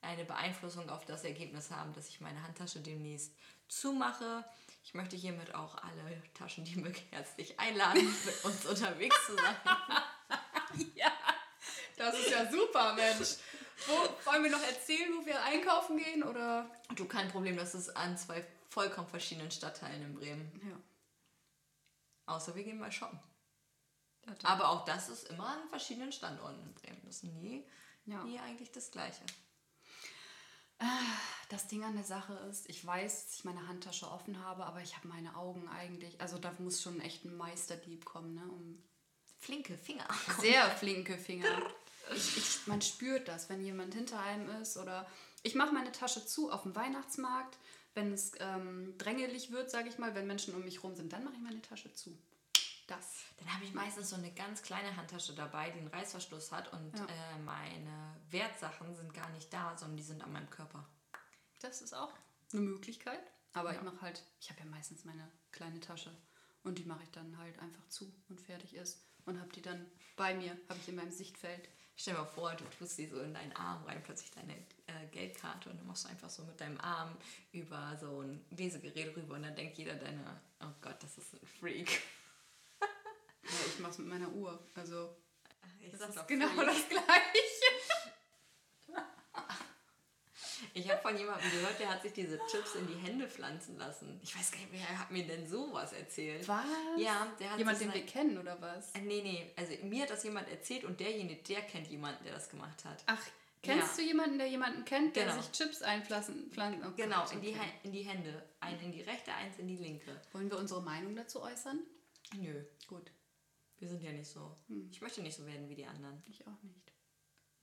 eine Beeinflussung auf das Ergebnis haben, dass ich meine Handtasche demnächst zumache. Ich möchte hiermit auch alle Taschendiebe herzlich einladen, mit uns unterwegs zu sein. Ja, das ist ja super, Mensch. Wo, wollen wir noch erzählen, wo wir einkaufen gehen? Oder? Du, kein Problem, das ist an zwei vollkommen verschiedenen Stadtteilen in Bremen. Ja. Außer wir gehen mal shoppen. Ja, Aber auch das ist immer an verschiedenen Standorten in Bremen. Das ist nie, Ja. nie eigentlich das Gleiche. Das Ding an der Sache ist, ich weiß, dass ich meine Handtasche offen habe, aber ich habe meine Augen eigentlich. Also da muss schon echt ein Meisterdieb kommen, ne? Um Flinke Finger. sehr flinke Finger. Ich, ich, man spürt das, wenn jemand hinter einem ist oder ich mache meine Tasche zu auf dem Weihnachtsmarkt, wenn es ähm, drängelig wird, sage ich mal, wenn Menschen um mich rum sind, dann mache ich meine Tasche zu. Das. Dann habe ich meistens so eine ganz kleine Handtasche dabei, die einen Reißverschluss hat und Ja. äh, meine Wertsachen sind gar nicht da, sondern die sind an meinem Körper. Das ist auch eine Möglichkeit. Aber ich mache halt, ich habe ja meistens meine kleine Tasche und die mache ich dann halt einfach zu und fertig ist. Und habe die dann bei mir, habe ich in meinem Sichtfeld. Stell dir mal vor, du tust sie so in deinen Arm rein, plötzlich deine äh, Geldkarte und dann machst du einfach so mit deinem Arm über so ein Lesegerät rüber und dann denkt jeder deine, oh Gott, das ist ein Freak. Ja, ich mache es mit meiner Uhr. Also Ich das ist genau Freak. das Gleiche. Ich habe von jemandem gehört, der hat sich diese Chips in die Hände pflanzen lassen. Ich weiß gar nicht, wer hat mir denn sowas erzählt? Was? Ja, der hat Jemand, den wir kennen oder was? Äh, Nee, nee, also mir hat das jemand erzählt und derjenige, der kennt jemanden, der das gemacht hat. Ach, kennst Ja. du jemanden, der jemanden kennt, der Genau. sich Chips einpflanzen? Pflanzen? Oh Genau, in, die, in die Hände. Einen in die rechte, eins in die linke. Wollen wir unsere Meinung dazu äußern? Nö, Gut, wir sind ja nicht so. Hm. Ich möchte nicht so werden wie die anderen. ich auch nicht.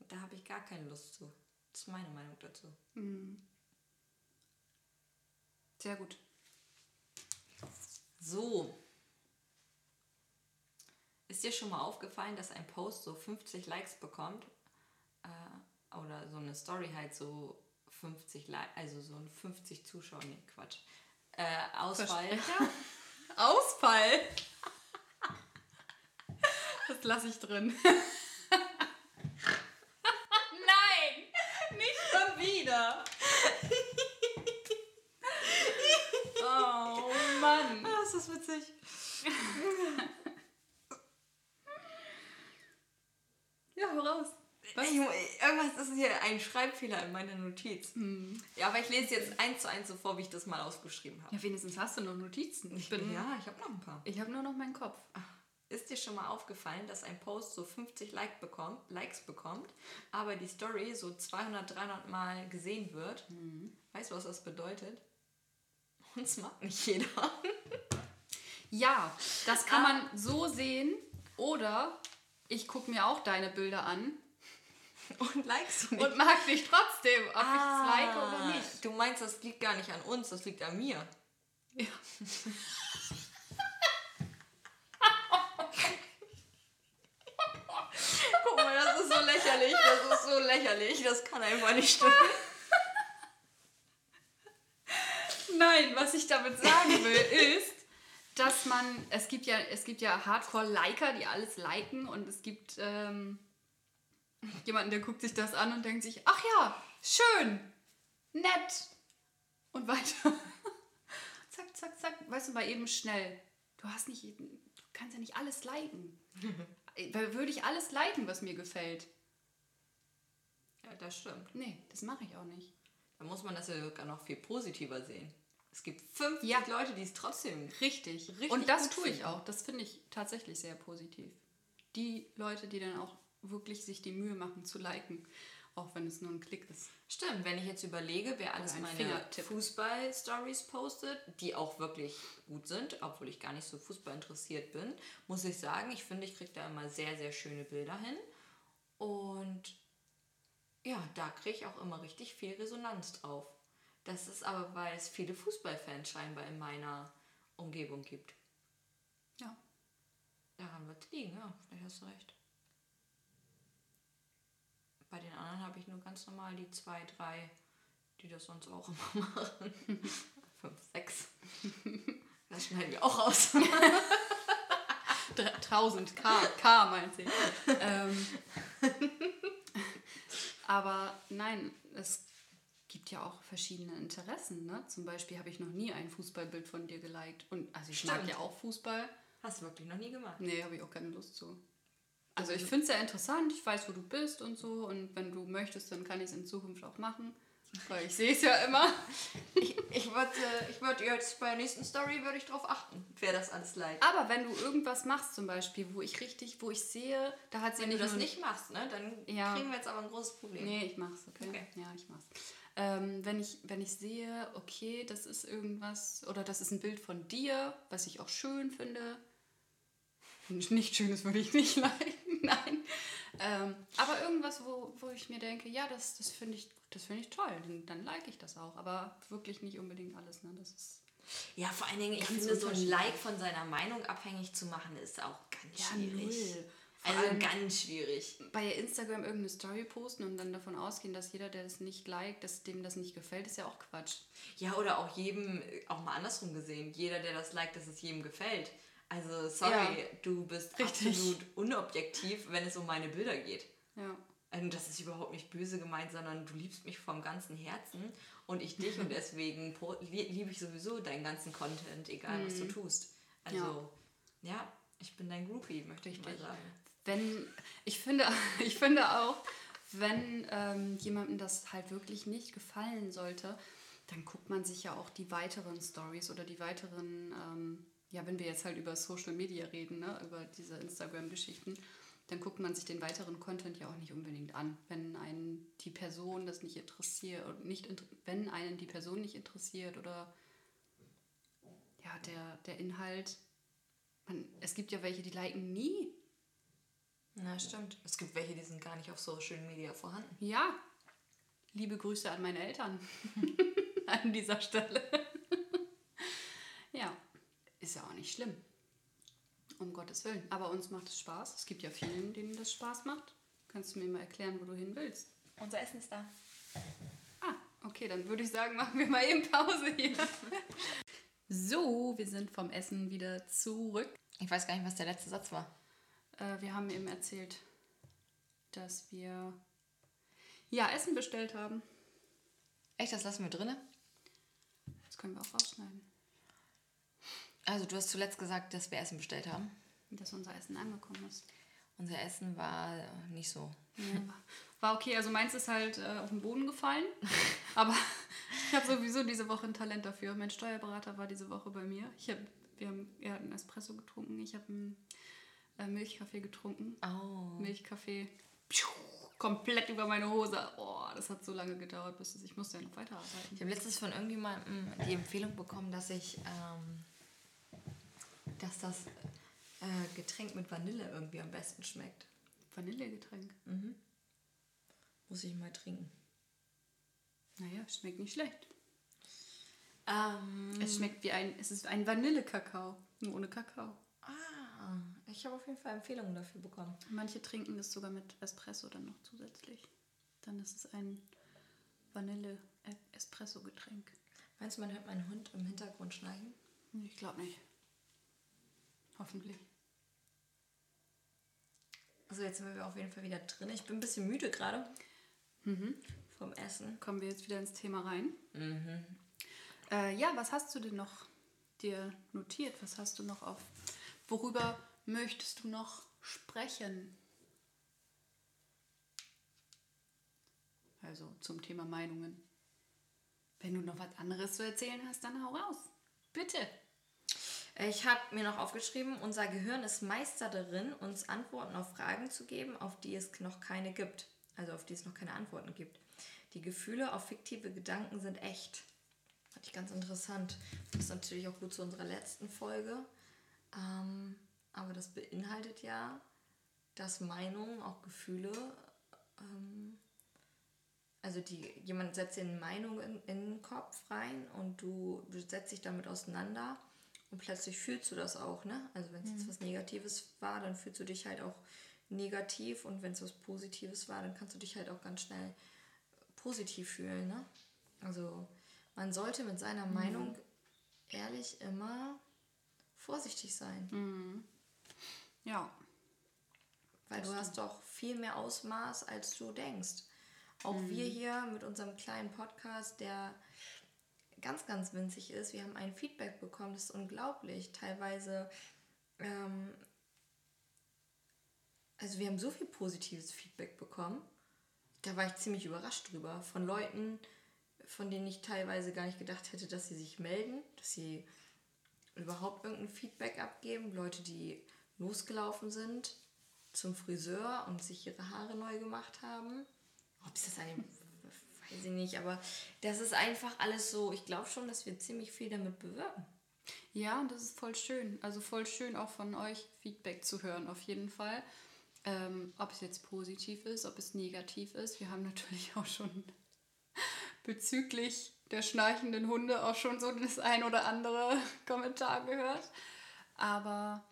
Da habe ich gar keine Lust zu. Das ist meine Meinung dazu. Sehr gut. So. Ist dir schon mal aufgefallen, dass ein Post so 50 Likes bekommt? Äh, oder so eine Story halt so 50 Like, also so ein 50 Zuschauer, nee, Quatsch. Äh, Ausfall. Ausfall. Das lasse ich drin. Nein, nicht schon wieder. Oh Mann. Ah, ist das witzig. Ja, hau raus. Ich, irgendwas ist hier ein Schreibfehler in meiner Notiz. Ja, aber ich lese jetzt eins zu eins so vor, wie ich das mal aufgeschrieben habe. Ja, wenigstens hast du noch Notizen. Ich bin. ja, ich habe noch ein paar. Ich habe nur noch meinen Kopf. Ist dir schon mal aufgefallen, dass ein Post so 50 like bekommt, Likes bekommt, aber die Story so 200, 300 Mal gesehen wird? Weißt du, was das bedeutet? Uns mag nicht jeder. Ja, das kann man so sehen. Oder ich gucke mir auch deine Bilder an Und likest du nicht. und mag dich trotzdem, ob ich es like oder Ah, nicht. Du meinst, das liegt gar nicht an uns, das liegt an mir. Ja. Guck mal, das ist so lächerlich, das ist so lächerlich, das kann einfach nicht stimmen. Nein, was ich damit sagen will, ist, dass man, es gibt ja, es gibt ja Hardcore-Liker, die alles liken und es gibt ähm, jemanden, der guckt sich das an und denkt sich, ach ja, schön, nett und weiter. zack, zack, zack, weißt du, mal eben schnell. Du hast nicht, du kannst ja nicht alles liken. Weil Würde ich alles liken, was mir gefällt? Ja, das stimmt. Nee, das mache ich auch nicht. Da muss man das ja sogar noch viel positiver sehen. Es gibt 50 Ja. Leute, die es trotzdem Richtig. Richtig und das tue ich auch. Das finde ich tatsächlich sehr positiv. Die Leute, die dann auch wirklich sich die Mühe machen zu liken, auch wenn es nur ein Klick ist. Stimmt, wenn ich jetzt überlege, wer alles ein meine. Fußball-Stories postet, die auch wirklich gut sind, obwohl ich gar nicht so Fußball interessiert bin, muss ich sagen, ich finde, ich kriege da immer sehr, sehr schöne Bilder hin. Und ja, da kriege ich auch immer richtig viel Resonanz drauf. Das ist aber, weil es viele Fußballfans scheinbar in meiner Umgebung gibt. Ja. Daran wird es liegen, ja, vielleicht hast du recht. Bei den anderen habe ich nur ganz normal die zwei, drei, die das sonst auch immer machen. Fünf, sechs. Das schneiden wir auch aus. 1000 K, K meint sie. ähm, aber nein, es gibt ja auch verschiedene Interessen. Ne? Zum Beispiel habe ich noch nie ein Fußballbild von dir geliked. Und also ich mag Stimmt. ja auch Fußball. Hast du wirklich noch nie gemacht. Nee, habe ich auch keine Lust zu. Also ich finde es sehr interessant, ich weiß, wo du bist und so. Und wenn du möchtest, dann kann ich es in Zukunft auch machen. Weil ich sehe es ja immer. Ich, ich würde ich würd jetzt bei der nächsten Story würde ich drauf achten, wer das alles liked. Aber wenn du irgendwas machst zum Beispiel, wo ich richtig, wo ich sehe, da hat sie Wenn du nicht das nur- nicht machst, ne, dann Ja. kriegen wir jetzt aber ein großes Problem. Nee, ich mach's, okay? Okay. Ja, ich mach's. Ähm, wenn, ich, wenn ich sehe, okay, das ist irgendwas, oder das ist ein Bild von dir, was ich auch schön finde. Nicht schönes würde ich nicht liken, nein. Ähm, aber irgendwas, wo, wo ich mir denke, ja, das, das finde ich, das finde ich toll, dann, dann like ich das auch. Aber wirklich nicht unbedingt alles, ne? Das ist. Ja, vor allen Dingen, ich finde, so ein. Like von seiner Meinung abhängig zu machen, ist auch ganz Ja, schwierig. null. Also ganz schwierig. Bei Instagram irgendeine Story posten und dann davon ausgehen, dass jeder, der das nicht liked, dass dem das nicht gefällt, ist ja auch Quatsch. Ja, oder auch jedem, auch mal andersrum gesehen, jeder, der das liked, dass es jedem gefällt. Also, sorry, Ja. du bist Richtig. absolut unobjektiv, wenn es um meine Bilder geht. Ja. Und das ist überhaupt nicht böse gemeint, sondern du liebst mich vom ganzen Herzen und ich dich und deswegen liebe ich sowieso deinen ganzen Content, egal was du tust. Also, ja, ich bin dein Groupie, möchte ich mal sagen. wenn ich finde, ich finde auch, wenn ähm, jemandem das halt wirklich nicht gefallen sollte, dann guckt man sich ja auch die weiteren Stories oder die weiteren, ähm, ja, wenn wir jetzt halt über Social Media reden, ne, über diese Instagram-Geschichten, dann guckt man sich den weiteren Content ja auch nicht unbedingt an. Wenn einen die Person das nicht interessiert, oder nicht, wenn einen die Person nicht interessiert oder ja, der, der Inhalt, man, es gibt ja welche, die liken nie Na, stimmt. Es gibt welche, die sind gar nicht auf Social Media vorhanden. Ja, liebe Grüße an meine Eltern an dieser Stelle. ja, ist ja auch nicht schlimm. Um Gottes Willen. Aber uns macht es Spaß. Es gibt ja vielen, denen das Spaß macht. Kannst du mir mal erklären, wo du hin willst? Unser Essen ist da. Ah, okay. Dann würde ich sagen, machen wir mal eben Pause hier. So, wir sind vom Essen wieder zurück. Ich weiß gar nicht, was der letzte Satz war. Äh, wir haben eben erzählt, dass wir ja Essen bestellt haben. Echt, das lassen wir drinne? Das können wir auch rausschneiden. Also du hast zuletzt gesagt, dass wir Essen bestellt haben. Dass unser Essen angekommen ist. Unser Essen war äh, nicht so. Ja, war okay, also meins ist halt äh, auf den Boden gefallen. Aber ich habe sowieso diese Woche ein Talent dafür. Mein Steuerberater war diese Woche bei mir. Ich hab, wir haben, er hat einen Espresso getrunken, ich habe einen äh, Milchkaffee getrunken. Oh. Milchkaffee pschuh, komplett über meine Hose. Oh, das hat so lange gedauert, bis ich musste ja noch weiterarbeiten. Ich habe letztens von irgendjemandem die Empfehlung bekommen, dass ich, ähm, dass das äh, Getränk mit Vanille irgendwie am besten schmeckt. Vanillegetränk. Muss ich mal trinken. Naja, schmeckt nicht schlecht. Ähm, Es schmeckt wie ein, es ist ein Vanillekakao, nur ohne Kakao. ah, ich habe auf jeden Fall Empfehlungen dafür bekommen. Manche trinken das sogar mit Espresso dann noch zusätzlich. Dann ist es ein Vanille-Espresso-Getränk. Meinst du, man hört meinen Hund im Hintergrund schneiden? Ich glaube nicht. Hoffentlich. Also jetzt sind wir auf jeden Fall wieder drin. Ich bin ein bisschen müde gerade vom Essen. Kommen wir jetzt wieder ins Thema rein. Äh, ja, was hast du denn noch dir notiert? Was hast du noch auf? Worüber möchtest du noch sprechen? Also zum Thema Meinungen. Wenn du noch was anderes zu erzählen hast, dann hau raus. Bitte. Ich habe mir noch aufgeschrieben, unser Gehirn ist Meister darin, uns Antworten auf Fragen zu geben, auf die es noch keine gibt. Also auf die es noch keine Antworten gibt. Die Gefühle auf fiktive Gedanken sind echt. Fand ich ganz interessant. Das ist natürlich auch gut zu unserer letzten Folge. Ähm, aber das beinhaltet ja, dass Meinungen, auch Gefühle, ähm, also die, jemand setzt dir eine Meinung in, in den Kopf rein und du, du setzt dich damit auseinander und plötzlich fühlst du das auch, ne? Also wenn es jetzt was Negatives war, dann fühlst du dich halt auch negativ und wenn es was Positives war, dann kannst du dich halt auch ganz schnell positiv fühlen, ne? Also man sollte mit seiner Meinung ehrlich immer vorsichtig sein, Ja. weil du hast doch viel mehr Ausmaß, als du denkst. Auch wir hier mit unserem kleinen Podcast, der ganz, ganz winzig ist, wir haben ein Feedback bekommen, das ist unglaublich. Teilweise, ähm, also wir haben so viel positives Feedback bekommen, da war ich ziemlich überrascht drüber. Von Leuten, von denen ich teilweise gar nicht gedacht hätte, dass sie sich melden, dass sie überhaupt irgendein Feedback abgeben. Leute, die losgelaufen sind zum Friseur und sich ihre Haare neu gemacht haben. Ob es das ein, weiß ich nicht, aber das ist einfach alles so. Ich glaube schon, dass wir ziemlich viel damit bewirken. Ja, das ist voll schön. Also voll schön auch von euch Feedback zu hören, auf jeden Fall. Ähm, ob es jetzt positiv ist, ob es negativ ist. Wir haben natürlich auch schon bezüglich der schnarchenden Hunde auch schon so das ein oder andere Kommentar gehört. Aber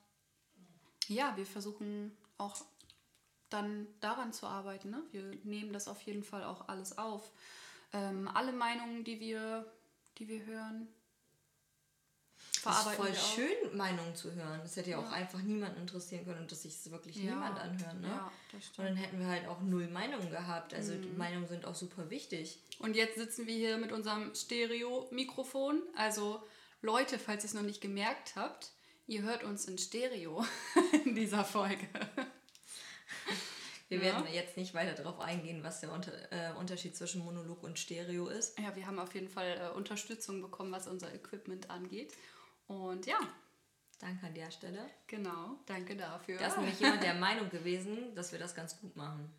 ja, wir versuchen auch dann daran zu arbeiten. Ne? Wir nehmen das auf jeden Fall auch alles auf. Ähm, alle Meinungen, die wir, die wir hören, Es ist verarbeiten voll auch. schön, Meinungen zu hören. Das hätte ja, auch einfach niemanden interessieren können und dass sich es wirklich Ja, niemand anhören. Ne? ja, das stimmt. Mhm. und dann hätten wir halt auch null Meinungen gehabt. Also die Meinungen sind auch super wichtig. Und jetzt sitzen wir hier mit unserem Stereo-Mikrofon. Also Leute, falls ihr es noch nicht gemerkt habt, ihr hört uns in Stereo in dieser Folge. Wir Ja. werden jetzt nicht weiter darauf eingehen, was der Unter äh, Unterschied zwischen Monolog und Stereo ist. Ja, wir haben auf jeden Fall äh, Unterstützung bekommen, was unser Equipment angeht. Und ja, Danke an der Stelle. genau, danke dafür. Da ist nämlich jemand der Meinung gewesen, dass wir das ganz gut machen.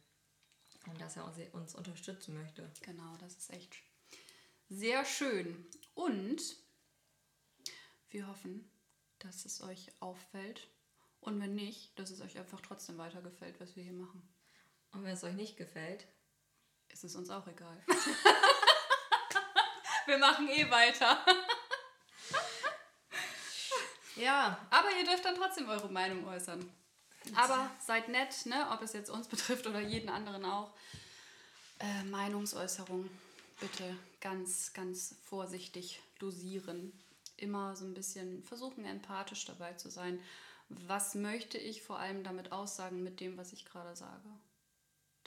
Und dass er uns, unterstützen möchte. Genau, das ist echt sehr schön. Und wir hoffen, dass es euch auffällt. Und wenn nicht, dass es euch einfach trotzdem weiter gefällt, was wir hier machen. Und wenn es euch nicht gefällt, ist es uns auch egal. wir machen eh weiter. ja, Aber ihr dürft dann trotzdem eure Meinung äußern. Aber seid nett, ne? ob es jetzt uns betrifft oder jeden anderen auch. Äh, Meinungsäußerung bitte ganz, ganz vorsichtig dosieren. Immer so ein bisschen versuchen, empathisch dabei zu sein. Was möchte ich vor allem damit aussagen mit dem, was ich gerade sage?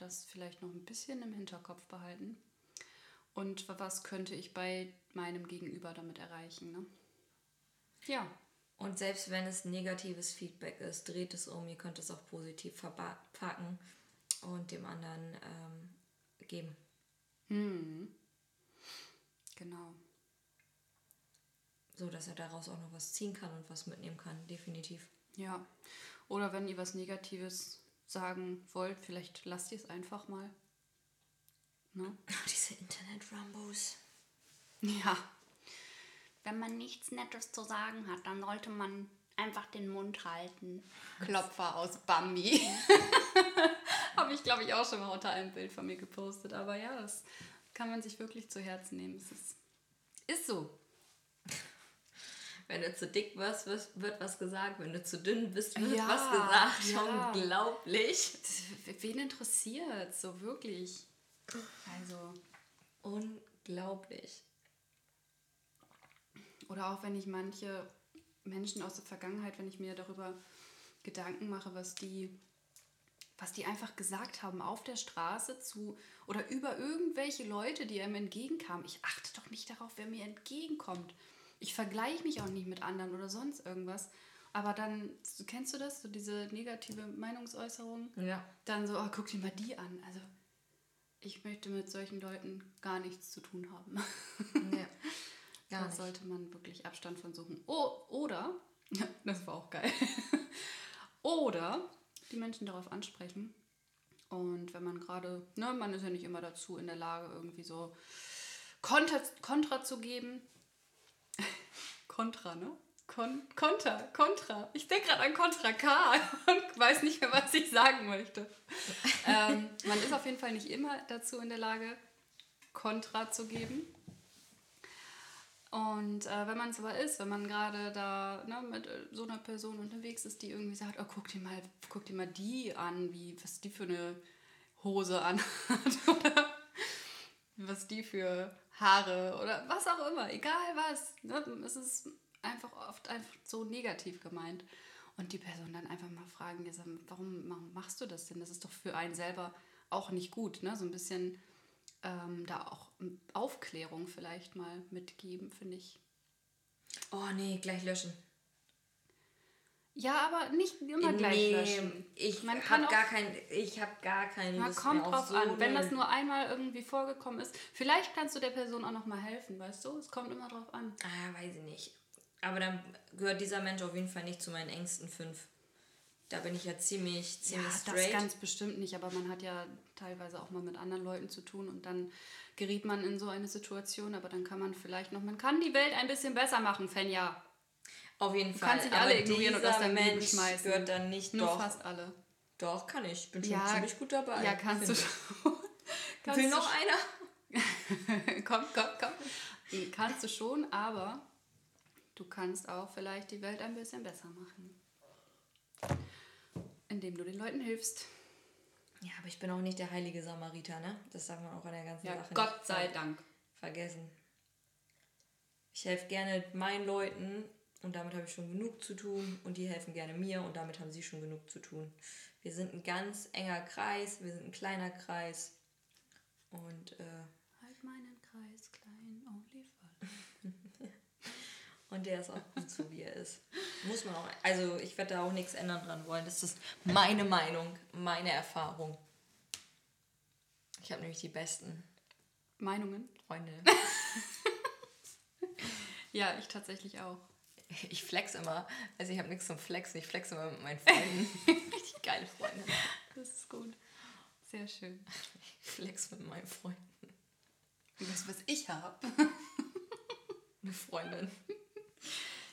Das vielleicht noch ein bisschen im Hinterkopf behalten. Und was könnte ich bei meinem Gegenüber damit erreichen? Ne? Ja, Und selbst wenn es negatives Feedback ist, dreht es um. Ihr könnt es auch positiv verpacken und dem anderen ähm, geben. genau. So dass er daraus auch noch was ziehen kann und was mitnehmen kann, definitiv. Ja. Oder wenn ihr was Negatives sagen wollt, vielleicht lasst ihr es einfach mal. Ne? Diese Internet-Rambos. Ja. Wenn man nichts Nettes zu sagen hat, dann sollte man einfach den Mund halten. Klopfer aus Bambi. Habe ich, glaube ich, auch schon mal unter einem Bild von mir gepostet. Aber ja, das kann man sich wirklich zu Herzen nehmen. Es ist, ist so. Wenn du zu dick wirst, wird was gesagt. Wenn du zu dünn bist, wird Ja, was gesagt. ja. Unglaublich. Wen interessiert so wirklich? Also, Unglaublich. Oder auch wenn ich manche Menschen aus der Vergangenheit, wenn ich mir darüber Gedanken mache, was die, was die einfach gesagt haben auf der Straße zu oder über irgendwelche Leute, die einem entgegenkamen. Ich achte doch nicht darauf, wer mir entgegenkommt. Ich vergleiche mich auch nicht mit anderen oder sonst irgendwas. Aber dann, kennst du das, so diese negative Meinungsäußerung? Ja. Dann so, oh, guck dir mal die an. Also, ich möchte mit solchen Leuten gar nichts zu tun haben. ja. Gar da nicht. sollte man wirklich Abstand von suchen. Oh, oder, das war auch geil, oder die Menschen darauf ansprechen. Und wenn man gerade, ne, man ist ja nicht immer dazu in der Lage, irgendwie so Konter, Kontra zu geben. Kontra, ne? Kon Konter, Kontra. Ich denke gerade an Kontra K und weiß nicht mehr, was ich sagen möchte. ähm, man ist auf jeden Fall nicht immer dazu in der Lage, Kontra zu geben. Und äh, wenn man es aber ist, wenn man gerade da ne, mit äh, so einer Person unterwegs ist, die irgendwie sagt, oh, guck dir mal, guck dir mal die an, wie, was die für eine Hose anhat oder was die für Haare oder was auch immer, egal was. Ne? Es ist einfach oft einfach so negativ gemeint. Und die Person dann einfach mal fragen, warum ma- machst du das denn? Das ist doch für einen selber auch nicht gut. Ne? So ein bisschen ähm, da auch Aufklärung vielleicht mal mitgeben, finde ich. Oh nee, gleich löschen. Ja, aber nicht immer gleich löschen. Ich Man kann gar kein, ich habe gar keine Man Lust kommt drauf so an. Wenn das nur einmal irgendwie vorgekommen ist, vielleicht kannst du der Person auch noch mal helfen, weißt du? Es kommt immer drauf an. Ah, weiß ich nicht. Aber dann gehört dieser Mensch auf jeden Fall nicht zu meinen engsten fünf. Da bin ich ja ziemlich, Ja, ziemlich das straight. ganz bestimmt nicht, aber man hat ja teilweise auch mal mit anderen Leuten zu tun und dann geriet man in so eine Situation, aber dann kann man vielleicht noch, man kann die Welt ein bisschen besser machen, Fenja. Auf jeden Du Fall. kannst nicht Aber alle ignorieren und aus deinem Leben Mensch schmeißen. gehört dann nicht Nur doch. fast alle. Doch, kann ich. Bin schon Ja, ziemlich gut dabei. Ja, kannst du schon. Kannst Will du noch einer? komm, komm, komm. Kannst du schon, aber du kannst auch vielleicht die Welt ein bisschen besser machen. Indem du den Leuten hilfst. Ja, aber ich bin auch nicht der heilige Samariter, ne? Das darf man auch an der ganzen Ja, Sache Gott sei Dank. vergessen. Ich helfe gerne meinen Leuten und damit habe ich schon genug zu tun und die helfen gerne mir und damit haben sie schon genug zu tun. Wir sind ein ganz enger Kreis, wir sind ein kleiner Kreis und, äh, Halt meinen Kreis klein, only for. und der ist auch gut so, wie er ist. Muss man auch, also ich werde da auch nichts ändern dran wollen. Das ist meine Meinung, meine Erfahrung. Ich habe nämlich die besten Meinungen? Freunde. Ja, ich tatsächlich auch. Ich flex immer. Also ich habe nichts zum Flexen. Ich flex immer mit meinen Freunden. Richtig geile Freunde. Das ist gut. Sehr schön. Ich flex mit meinen Freunden. Weißt du, was ich habe? Eine Freundin.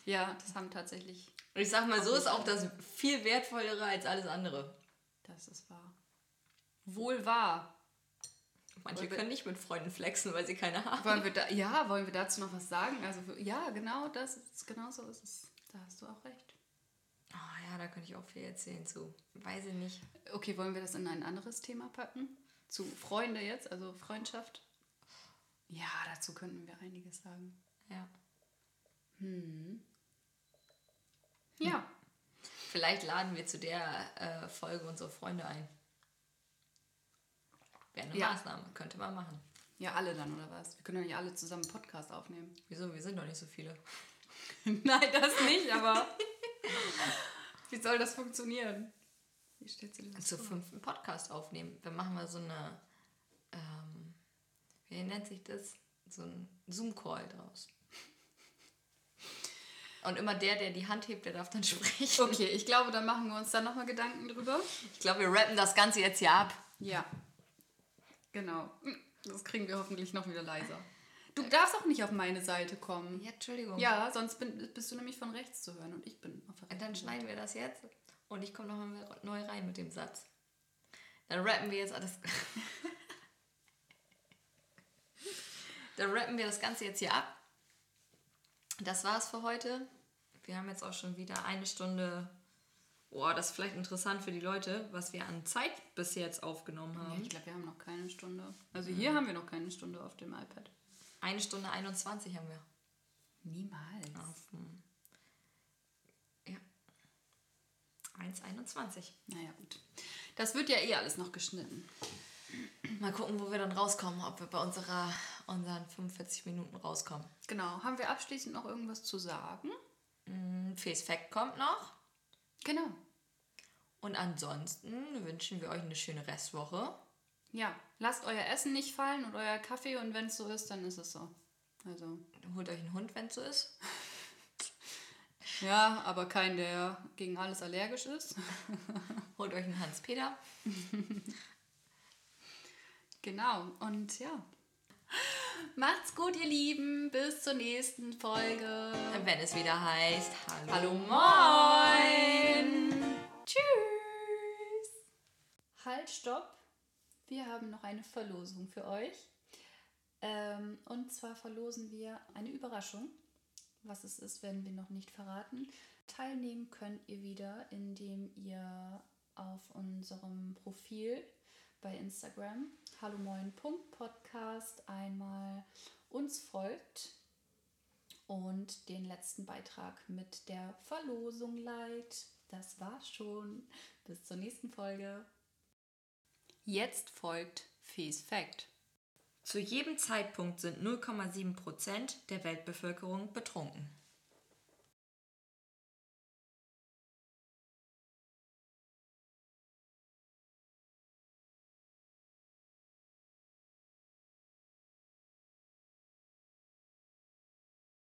Ja, das haben tatsächlich. Ich sag mal, so ist auch das viel wertvollere als alles andere. Das ist wahr. Wohl wahr. Manche Wollen wir- können nicht mit Freunden flexen, weil sie keine haben. Wollen wir da, ja, wollen wir dazu noch was sagen? Also ja, genau das ist genau so ist es. Da hast du auch recht. Oh ja, da könnte ich auch viel erzählen zu. Weiß ich nicht. Okay, wollen wir das in ein anderes Thema packen? Zu Freunde jetzt, also Freundschaft? Ja, dazu könnten wir einiges sagen. Ja. Ja. Vielleicht laden wir zu der äh, Folge unsere Freunde ein. Wäre eine Ja. Maßnahme, könnte man machen. Ja, alle dann, oder was? Wir können doch nicht alle zusammen einen Podcast aufnehmen. Wieso? Wir sind doch nicht so viele. Nein, das nicht, aber wie soll das funktionieren? Wie stellst du dir das Zu vor? fünften Podcast aufnehmen. Wir machen mal so eine, ähm, wie nennt sich das? So ein Zoom-Call draus. Und immer der, der die Hand hebt, der darf dann sprechen. Okay, ich glaube, dann machen wir uns dann nochmal Gedanken drüber. Ich glaube, wir rappen das Ganze jetzt hier ab. Ja. Genau. Das kriegen wir hoffentlich noch wieder leiser. Du darfst auch nicht auf meine Seite kommen. Ja, Entschuldigung. Ja, sonst bin, bist du nämlich von rechts zu hören und ich bin auf der Und dann schneiden wir das jetzt und ich komme nochmal neu rein mit dem Satz. Dann rappen wir jetzt alles. dann rappen wir das Ganze jetzt hier ab. Das war's für heute. Wir haben jetzt auch schon wieder eine Stunde. Boah, das ist vielleicht interessant für die Leute, was wir an Zeit bis jetzt aufgenommen Ja, haben. ich glaube, wir haben noch keine Stunde. Also hier haben wir noch keine Stunde auf dem iPad. Eine Stunde 21 haben wir. Niemals. Auf dem, ja. 1,21. Naja, gut. Das wird ja eh alles noch geschnitten. Mal gucken, wo wir dann rauskommen, ob wir bei unserer, unseren 45 Minuten rauskommen. Genau. Haben wir abschließend noch irgendwas zu sagen? Ein Face Fact kommt noch. Genau. Und ansonsten wünschen wir euch eine schöne Restwoche. Ja, lasst euer Essen nicht fallen und euer Kaffee und wenn es so ist, dann ist es so. Also, Holt euch einen Hund, wenn es so ist. ja, aber kein, der gegen alles allergisch ist. Holt euch einen Hans-Peter. Genau. Und ja. Macht's gut, ihr Lieben. Bis zur nächsten Folge. Wenn es wieder heißt Hallo, Hallo, moin. Tschüss. Halt, stopp. Wir haben noch eine Verlosung für euch. Ähm, und zwar verlosen wir eine Überraschung. Was es ist, werden wir noch nicht verraten. Teilnehmen könnt ihr wieder, indem ihr auf unserem Profil bei Instagram hallomoin.podcast einmal uns folgt und den letzten Beitrag mit der Verlosung liked. Das war's schon. Bis zur nächsten Folge. Jetzt folgt Fees Fact. Zu jedem Zeitpunkt sind 0,7% der Weltbevölkerung betrunken.